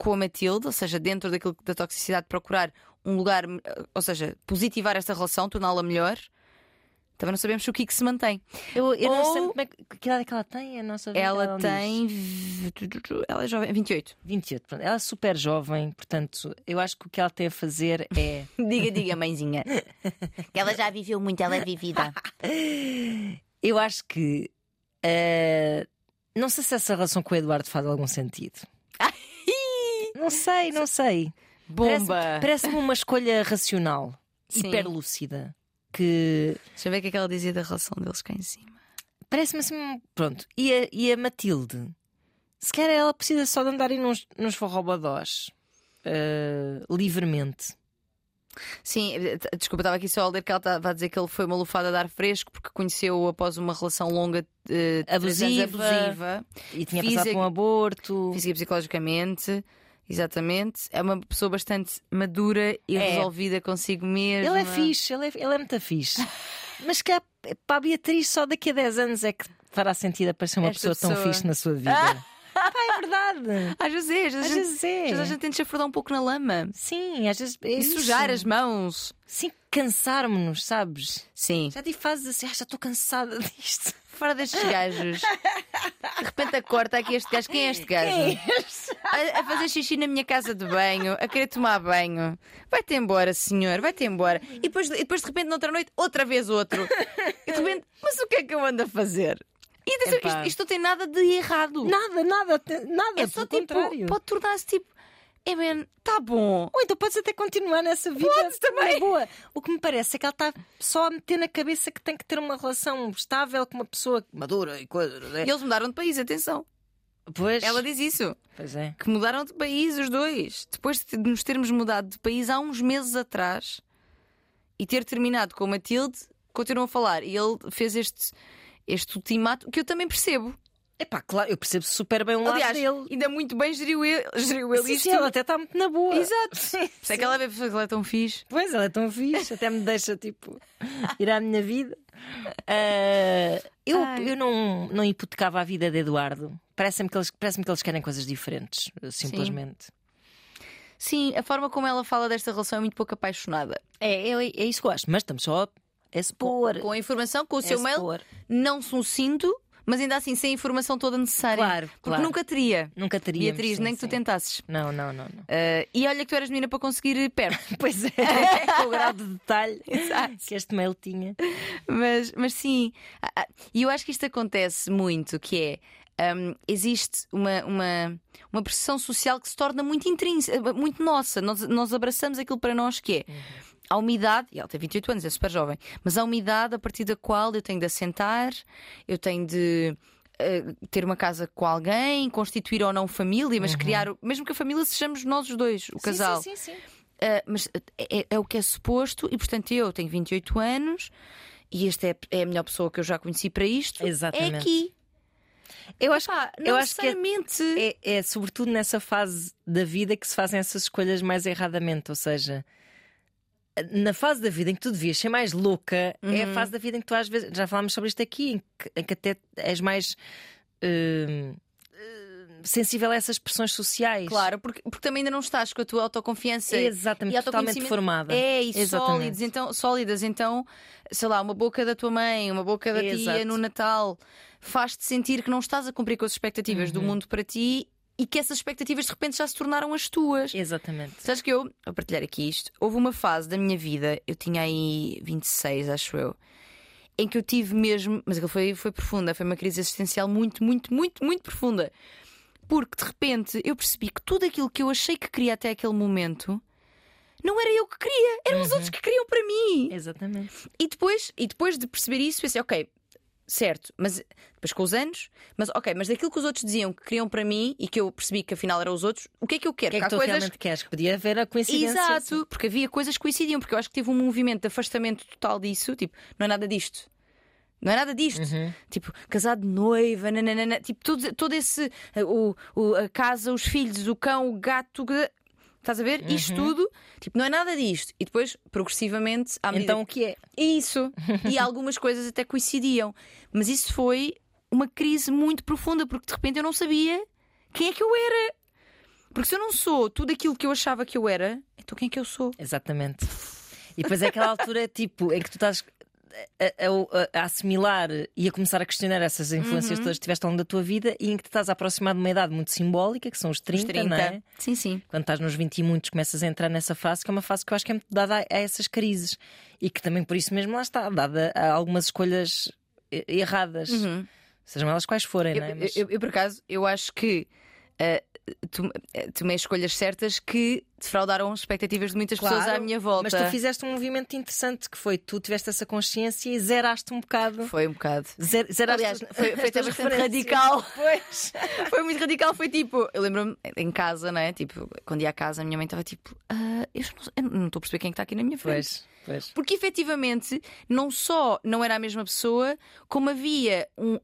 com a Matilde, ou seja, dentro daquilo da toxicidade, procurar um lugar, ou seja, positivar esta relação, torná-la melhor. Também não sabemos o Kiko se mantém. Eu, eu não sei Ou- como é que, que idade é que ela tem, a nossa vida, Ela tem. Ela é jovem, 28. 28, pronto. Ela é super jovem, portanto, eu acho que o que ela tem a fazer é. Diga, diga, mãezinha. que ela já viveu muito, ela é vivida. eu acho que. eh, não sei se essa relação com o Eduardo faz algum sentido. Não sei, não sei. Bomba! Parece- Parece-me uma escolha racional, Sim. hiperlúcida. Que Deixa eu ver o que é que ela dizia da relação deles cá em cima. parece-me assim. Pronto. E a, e a Matilde? Se calhar ela precisa só de andar aí nos, nos forrobodós eh, livremente. Sim, eh, desculpa, estava aqui só a ler que ela estava a dizer que ele foi uma lufada de ar fresco porque conheceu após uma relação longa anos Abusiva. abusiva, E tinha Física- passado por um aborto. física e psicologicamente. Exatamente, é uma pessoa bastante madura e É. resolvida consigo mesma. Ele é fixe, ele é, ele é muito fixe. Mas que para a Beatriz só daqui a 10 anos é que fará sentido aparecer uma Esta pessoa, tão pessoa. fixe na sua vida. Pá, é verdade. Às vezes é, às vezes, Às vezes é. às vezes a gente tem de chafurdar um pouco na lama Sim, às vezes. É e isso. sujar as mãos. Sim, cansarmos-nos, sabes? Sim, Já tive fases assim, ah, já estou cansada disto. Fora destes gajos. De repente acorda aqui este gajo. Quem é este gajo? A, a fazer xixi na minha casa de banho, a querer tomar banho. Vai-te embora, senhor, vai-te embora. E depois, e depois de repente, noutra noite, outra vez outro. E de repente, mas o que é que eu ando a fazer? E atenção, isto, isto não tem nada de errado. Nada, nada, nada, é só tipo, contrário. pode tornar-se tipo, é man, tá bom. Ou então podes até continuar nessa vida Podes também. boa. O que me parece é que ela está só a meter na cabeça que tem que ter uma relação estável com uma pessoa madura e coisa. né? E eles mudaram de país, atenção. Pois, Ela diz isso. pois é. que mudaram de país os dois. Depois de nos termos mudado de país há uns meses atrás e ter terminado com o Matilde, continuam a falar. E ele fez este, este ultimato que eu também percebo. Epá, claro, eu percebo super bem um Aliás, lado dele. ainda muito bem geriu ele, geriu ele Sim, isto. sim, ela até está muito na boa. Exato. Sim, Se é que ela que ela é tão fixe. Pois, ela é tão fixe, até me deixa tipo ir à minha vida. Ah, eu Ai. eu não, não hipotecava a vida de Eduardo. Parece-me que, eles, parece que eles querem coisas diferentes, simplesmente. Sim, a forma como ela fala desta relação é muito pouco apaixonada. É, é, é isso que eu acho, mas estamos só a expor. Com a informação, com o É seu mail, expor. não sucinto, mas ainda assim sem a informação toda necessária. Claro, Porque claro. nunca teria. Nunca teria. Beatriz, nem que tu tentasses. Não, não, não. não. Uh, e olha que tu eras menina para conseguir ir perto. Pois é, com o grau de detalhe que este mail tinha. mas, mas sim, Ah, ah, e eu acho que isto acontece muito, que é hum, existe uma, uma, uma pressão social que se torna muito intrínseca, muito nossa. Nós, nós abraçamos aquilo para nós que é. Há uma idade, e ela tem 28 anos, é super jovem, mas há uma idade a partir da qual eu tenho de assentar, eu tenho de eh, ter uma casa com alguém, constituir ou não família, mas criar, mesmo que a família sejamos nós os dois, o casal. Sim, sim, sim. Uh, mas é, é- é o que é suposto, e portanto eu tenho 28 anos e esta é, é a melhor pessoa que eu já conheci para isto. Exatamente. É aqui. Eu acho, Pá, eu não acho que é, necessariamente. é, é sobretudo nessa fase da vida que se fazem essas escolhas mais erradamente. Ou seja, na fase da vida em que tu devias ser mais louca, é Uhum. a fase da vida em que tu às vezes. Já falámos sobre isto aqui, em que, em que até és mais. hum, sensível a essas pressões sociais. Claro, porque, porque também ainda não estás com a tua autoconfiança Exatamente, e totalmente formada. É, e sólidos, então, sólidas. Então, sei lá, uma boca da tua mãe, uma boca da tia no Natal faz-te sentir que não estás a cumprir com as expectativas Uhum. do mundo para ti e que essas expectativas de repente já se tornaram as tuas. Exatamente. Sabes que eu, a partilhar aqui isto, houve uma fase da minha vida, eu tinha aí 26, acho eu, em que eu tive mesmo, mas aquilo foi, foi profunda, foi uma crise existencial muito, muito, muito, muito profunda. Porque de repente eu percebi que tudo aquilo que eu achei que queria até aquele momento não era eu que queria, eram os outros que queriam para mim. Exatamente. E depois, e depois de perceber isso, pensei, ok, certo, mas depois com os anos, mas ok, mas daquilo que os outros diziam que queriam para mim e que eu percebi que afinal eram os outros, o que é que eu O quero? que é que tu coisas realmente queres? Que podia haver a coincidência. Exato, porque havia coisas que coincidiam, porque eu acho que tive um movimento de afastamento total disso, tipo, não é nada disto. Não é nada disto. Tipo, casado de noiva, nananana, tipo, todo, todo esse. O, o- a casa, os filhos, o cão, o gato. Estás a ver? Isto tudo, tipo, não é nada disto. E depois, progressivamente, à medida Então o que é? isso. E algumas coisas até coincidiam. Mas isso foi uma crise muito profunda, porque de repente eu não sabia quem é que eu era. Porque se eu não sou tudo aquilo que eu achava que eu era, então quem é que eu sou? Exatamente. E depois é aquela altura tipo em que tu estás a, a- a- assimilar e a começar a questionar essas influências Uhum. todas que tiveste ao longo da tua vida e em que te estás a aproximar de uma idade muito simbólica, que são os 30, Os 30. não é? Sim, sim. Quando estás nos 20 e muitos, começas a entrar nessa fase, que é uma fase que eu acho que é muito dada a, a essas crises e que também por isso mesmo lá está, dada a algumas escolhas erradas, sejam elas quais forem, Uhum. Eu, não é? Mas- eu- eu, por acaso, eu acho que eh, tomei escolhas certas que defraudaram as expectativas de muitas pessoas à minha volta. Mas tu fizeste um movimento interessante que foi tu tiveste essa consciência e zeraste um bocado. Foi um bocado. Zer- Zeraste Aliás, foi, foi até bastante radical. Pois. Foi muito radical. Foi tipo, eu lembro-me em casa, não é? Tipo, quando ia à casa, a minha mãe estava tipo, "Ah, eu não- estou a perceber quem é está aqui na minha frente. Pois, pois. Porque efetivamente, não só não era a mesma pessoa, como havia um.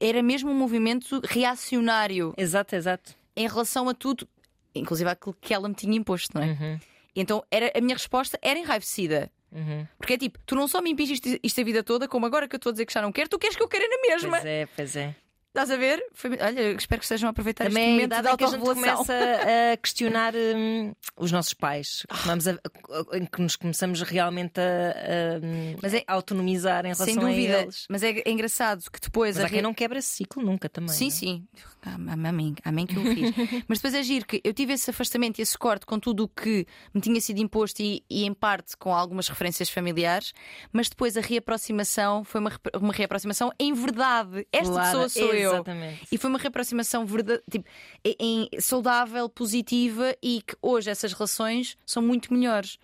Era mesmo um movimento reacionário Exato, exato. Em relação a tudo, inclusive aquilo que ela me tinha imposto, não é? Uhum, Então era, a minha resposta era enraivecida. uhum. Porque é tipo, tu não só me impingiste isto a vida toda, como agora que eu estou a dizer que já não quero, tu queres que eu queira na mesma. Pois é, pois é. Estás a ver? Foi- Olha, espero que estejam a aproveitar Também este é a momento em que a gente começa a questionar hum, os nossos pais. Começamos a- a- em que nos começamos realmente a, a, Mas é- a autonomizar em relação Sem a dúvida. eles. Mas é, é engraçado que depois Mas a há quem não quebra esse ciclo nunca também. Sim, não é? sim. Amém, amém que eu fiz. Mas depois é giro que eu tive esse afastamento e esse corte com tudo o que me tinha sido imposto e, e, em parte com algumas referências familiares, mas depois a reaproximação foi uma, uma reaproximação em verdade. Esta Claro, pessoa sou eu. Exatamente. E foi uma reaproximação verdade, tipo, em, em- saudável, positiva e que hoje essas relações são muito melhores.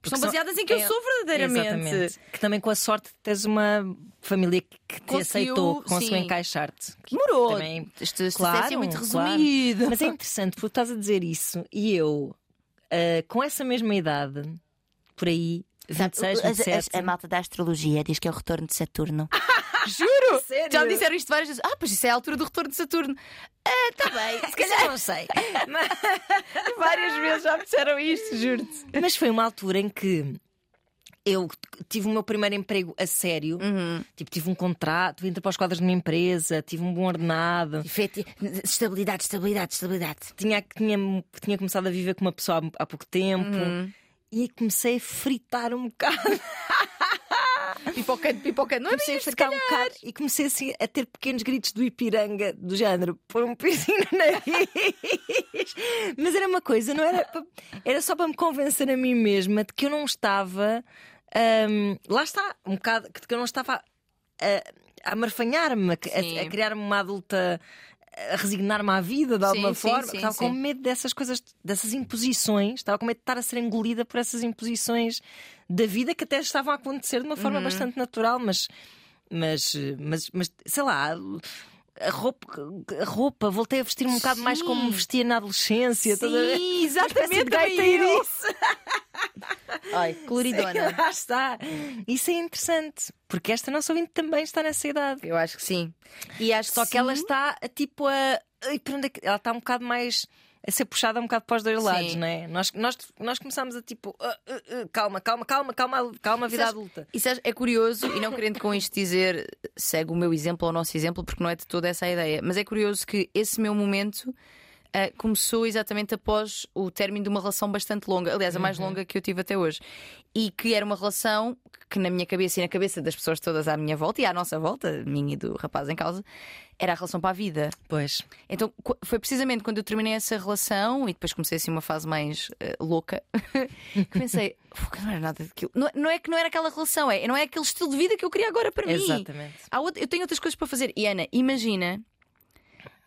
Porque são são- baseadas em que eu é- sou verdadeiramente. Exatamente. Que também com a sorte de teres uma família que te Conseguiu, aceitou, que conseguiu encaixar-te. Demorou. Também- Isto, isto Claro, é muito claro. resumido. Mas é interessante porque estás a dizer isso e eu, ah, com essa mesma idade, por aí, 26, 27. malta da astrologia diz que é o retorno de Saturno. Juro! Sério? Já me disseram isto várias vezes. Ah, pois isso é a altura do retorno de Saturno. Ah, tá bem. Se calhar não sei. Mas, várias vezes já me disseram isto, juro-te. mas foi uma altura em que eu tive o meu primeiro emprego a sério. Uhum. Tipo, tive um contrato, entrei para os quadros de uma empresa, tive um bom ordenado. Estabilidade, estabilidade, estabilidade. Tinha, tinha, tinha começado a viver com uma pessoa há, há pouco tempo. Uhum. E comecei a fritar um bocado. Pipocando, pipocando. Não é Comecei a fritar um bocado e comecei assim a ter pequenos gritos do Ipiranga, do género, pôr um piercing no nariz. Mas era uma coisa, não era. Era só para me convencer a mim mesma de que eu não estava. hum, lá está, um bocado, que eu não estava a, a amarfanhar-me, a, a criar-me uma adulta. A resignar-me à vida de alguma sim, forma, sim, estava com sim. medo dessas coisas, dessas imposições, estava com medo de estar a ser engolida por essas imposições da vida que até estavam a acontecer de uma Uhum. forma bastante natural, mas, mas, mas, mas sei lá. A roupa, a roupa, voltei a vestir-me um bocado mais como me Sim. vestia na adolescência. Sim, de exatamente. gaiteirice. eu. Ai, coloridona. Lá está. Isso é interessante, porque esta nossa ouvinte também está nessa idade. Eu acho que sim. E acho Só que ela sim. está a, tipo a. é Ela está um bocado mais. A ser puxada um bocado para os dois lados, Sim. não é? Nós, nós, nós começamos a tipo. ah, ah, calma, calma, calma, calma, calma, vida Sabes- adulta. E sabes, é curioso, e não querendo com isto dizer segue o meu exemplo ou o nosso exemplo, porque não é de toda essa a ideia, mas é curioso que esse meu momento ah, começou exatamente após o término de uma relação bastante longa, aliás, a mais longa que eu tive até hoje, e que era uma relação que na minha cabeça e na cabeça das pessoas todas à minha volta e à nossa volta, minha e do rapaz em causa, era a relação para a vida. Pois. Então foi precisamente quando eu terminei essa relação e depois comecei assim uma fase mais eh, louca que pensei, "Fogo, não era nada daquilo. Não, não é que não era aquela relação, é, não é aquele estilo de vida que eu queria agora para mim. Exatamente. Há outra- eu tenho outras coisas para fazer. E Ana, imagina.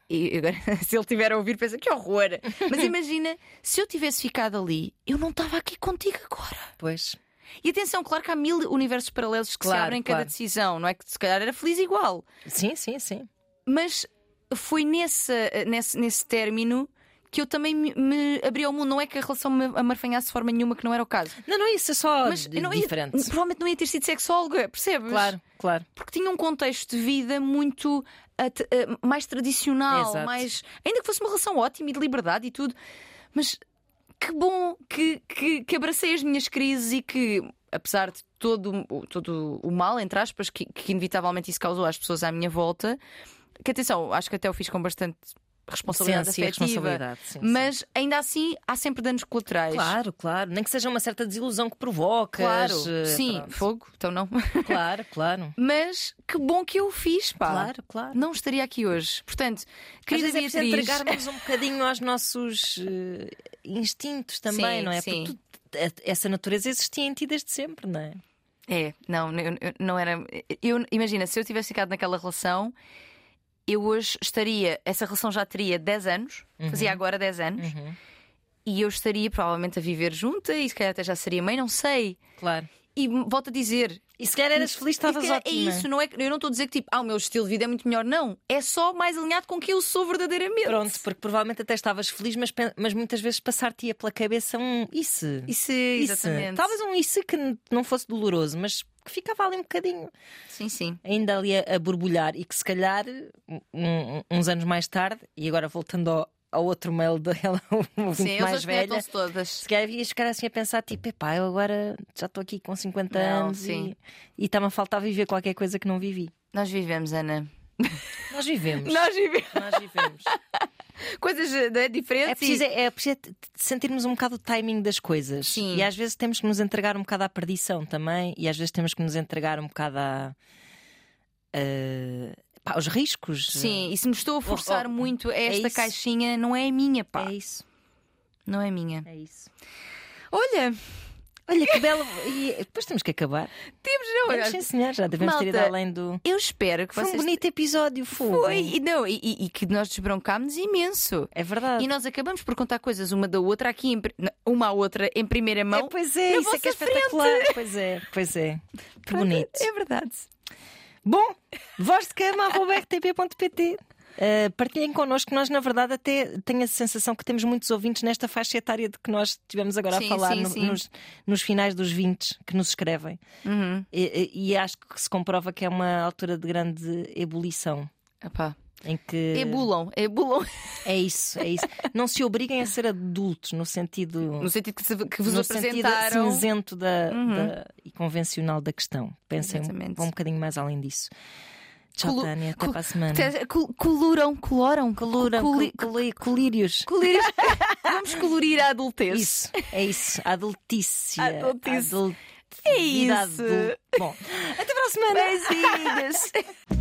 E agora, se ele estiver a ouvir, pensa que horror. Mas imagina, se eu tivesse ficado ali, eu não estava aqui contigo agora. Pois. E atenção, claro que há mil universos paralelos que se Claro, abrem em cada claro. decisão, não é que se calhar era feliz igual. Sim, sim, sim. Mas foi nesse, nesse, nesse término que eu também me, me abri ao mundo. Não é que a relação me amarfanhasse de forma nenhuma, que não era o caso. Não, não, isso é só Mas não ia- diferente. provavelmente não ia ter sido sexóloga, percebes? Claro, claro. Porque tinha um contexto de vida muito mais tradicional, Exato. mais. Ainda que fosse uma relação ótima e de liberdade e tudo. Mas que bom que, que, que abracei as minhas crises e que, apesar de todo, o- todo o mal, entre aspas, que, que inevitavelmente isso causou às pessoas à minha volta, que atenção, acho que até o fiz com bastante responsabilidade Senso e afetiva. responsabilidade, sim, sim. mas ainda assim há sempre danos colaterais. Claro, claro. Nem que seja uma certa desilusão que provocas. Claro, eh, sim, pronto. fogo, então não. Claro, claro. Mas que bom que eu o fiz, pá. Claro, claro. Não estaria aqui hoje. Portanto, Às querida vezes é Beatriz, entregarmos um bocadinho aos nossos eh, instintos também, Sim, não é? sim. Porque tu- a- essa natureza existia em ti desde sempre, não é? É, não, eu- não era. Eu, imagina, se eu tivesse ficado naquela relação, eu hoje estaria, essa relação já teria 10 anos, fazia agora 10 anos, e eu estaria provavelmente a viver junta e se calhar até já seria mãe, não sei. Claro. E volto a dizer. E se calhar eras feliz, estavas É ótima. isso, não é, eu não estou a dizer que tipo, ah, o meu estilo de vida é muito melhor, não. É só mais alinhado com quem eu sou verdadeiramente. Pronto, porque provavelmente até estavas feliz, mas, mas muitas vezes passar-te-ia pela cabeça um isso. Isso, Isso. exatamente. Talvez um isso que não fosse doloroso, mas que ficava ali um bocadinho Sim, sim. ainda ali a, a borbulhar e que se calhar um- uns anos mais tarde, e agora voltando ao, ao outro mail dela, o ouvinte Sim, eles mais velha, todas. se calhar ias ficar assim a pensar, tipo, epá, eu agora já estou aqui com 50 Não, anos sim. e está-me a faltar viver qualquer coisa que não vivi. Nós vivemos, Ana. Nós vivemos. Nós vivemos. Nós vivemos. Coisas eh, diferentes. É preciso, é preciso t- t- sentirmos um bocado o timing das coisas. Sim. E às vezes temos que nos entregar um bocado à perdição também, e às vezes temos que nos entregar um bocado à, a- pá, aos riscos. Sim, e se me estou a forçar oh, muito a é esta isso. caixinha, não é minha, pá. É isso. Não é minha. É isso. Olha, Olha que belo. E depois temos que acabar. temos não, olha, sim, senhor. Já devemos ter ido Malta, além do. Eu espero que Foi um vocês. bonito episódio, fogo. Foi, e, não, e, e- que nós desbroncámos imenso. É verdade. E nós acabamos por contar coisas uma da outra aqui, em uma à outra em primeira É, mão. pois é, isso é que é espetacular. Pois é, pois é. Que bonito. É verdade. Bom, voz de cama, arroba rtp.pt. Uh, partilhem connosco, nós na verdade até tenho a sensação que temos muitos ouvintes nesta faixa etária de que nós tivemos agora Sim, a falar sim, no- sim. Nos, nos finais dos 20 que nos escrevem. Uhum. E, e- e acho que se comprova que é uma altura de grande ebulição. Epá. Em que Ebulam, ebulam. é isso, é isso. Não se obriguem a ser adultos no sentido No sentido que, se- que vos no sentido apresentaram. cinzento da, Uhum. da- e convencional da questão. Pensem um, Exatamente. vão um bocadinho mais além disso. Tchau, Colo- Tânia, até para a semana. Coloram, coloram. Coloram, Coli- col- coli- colírios. colorir. Vamos colorir a adultez. Isso, é isso. A adultícia. Adultice. Adult- É isso. adulta. Bom, até para a semana. Beijinhos.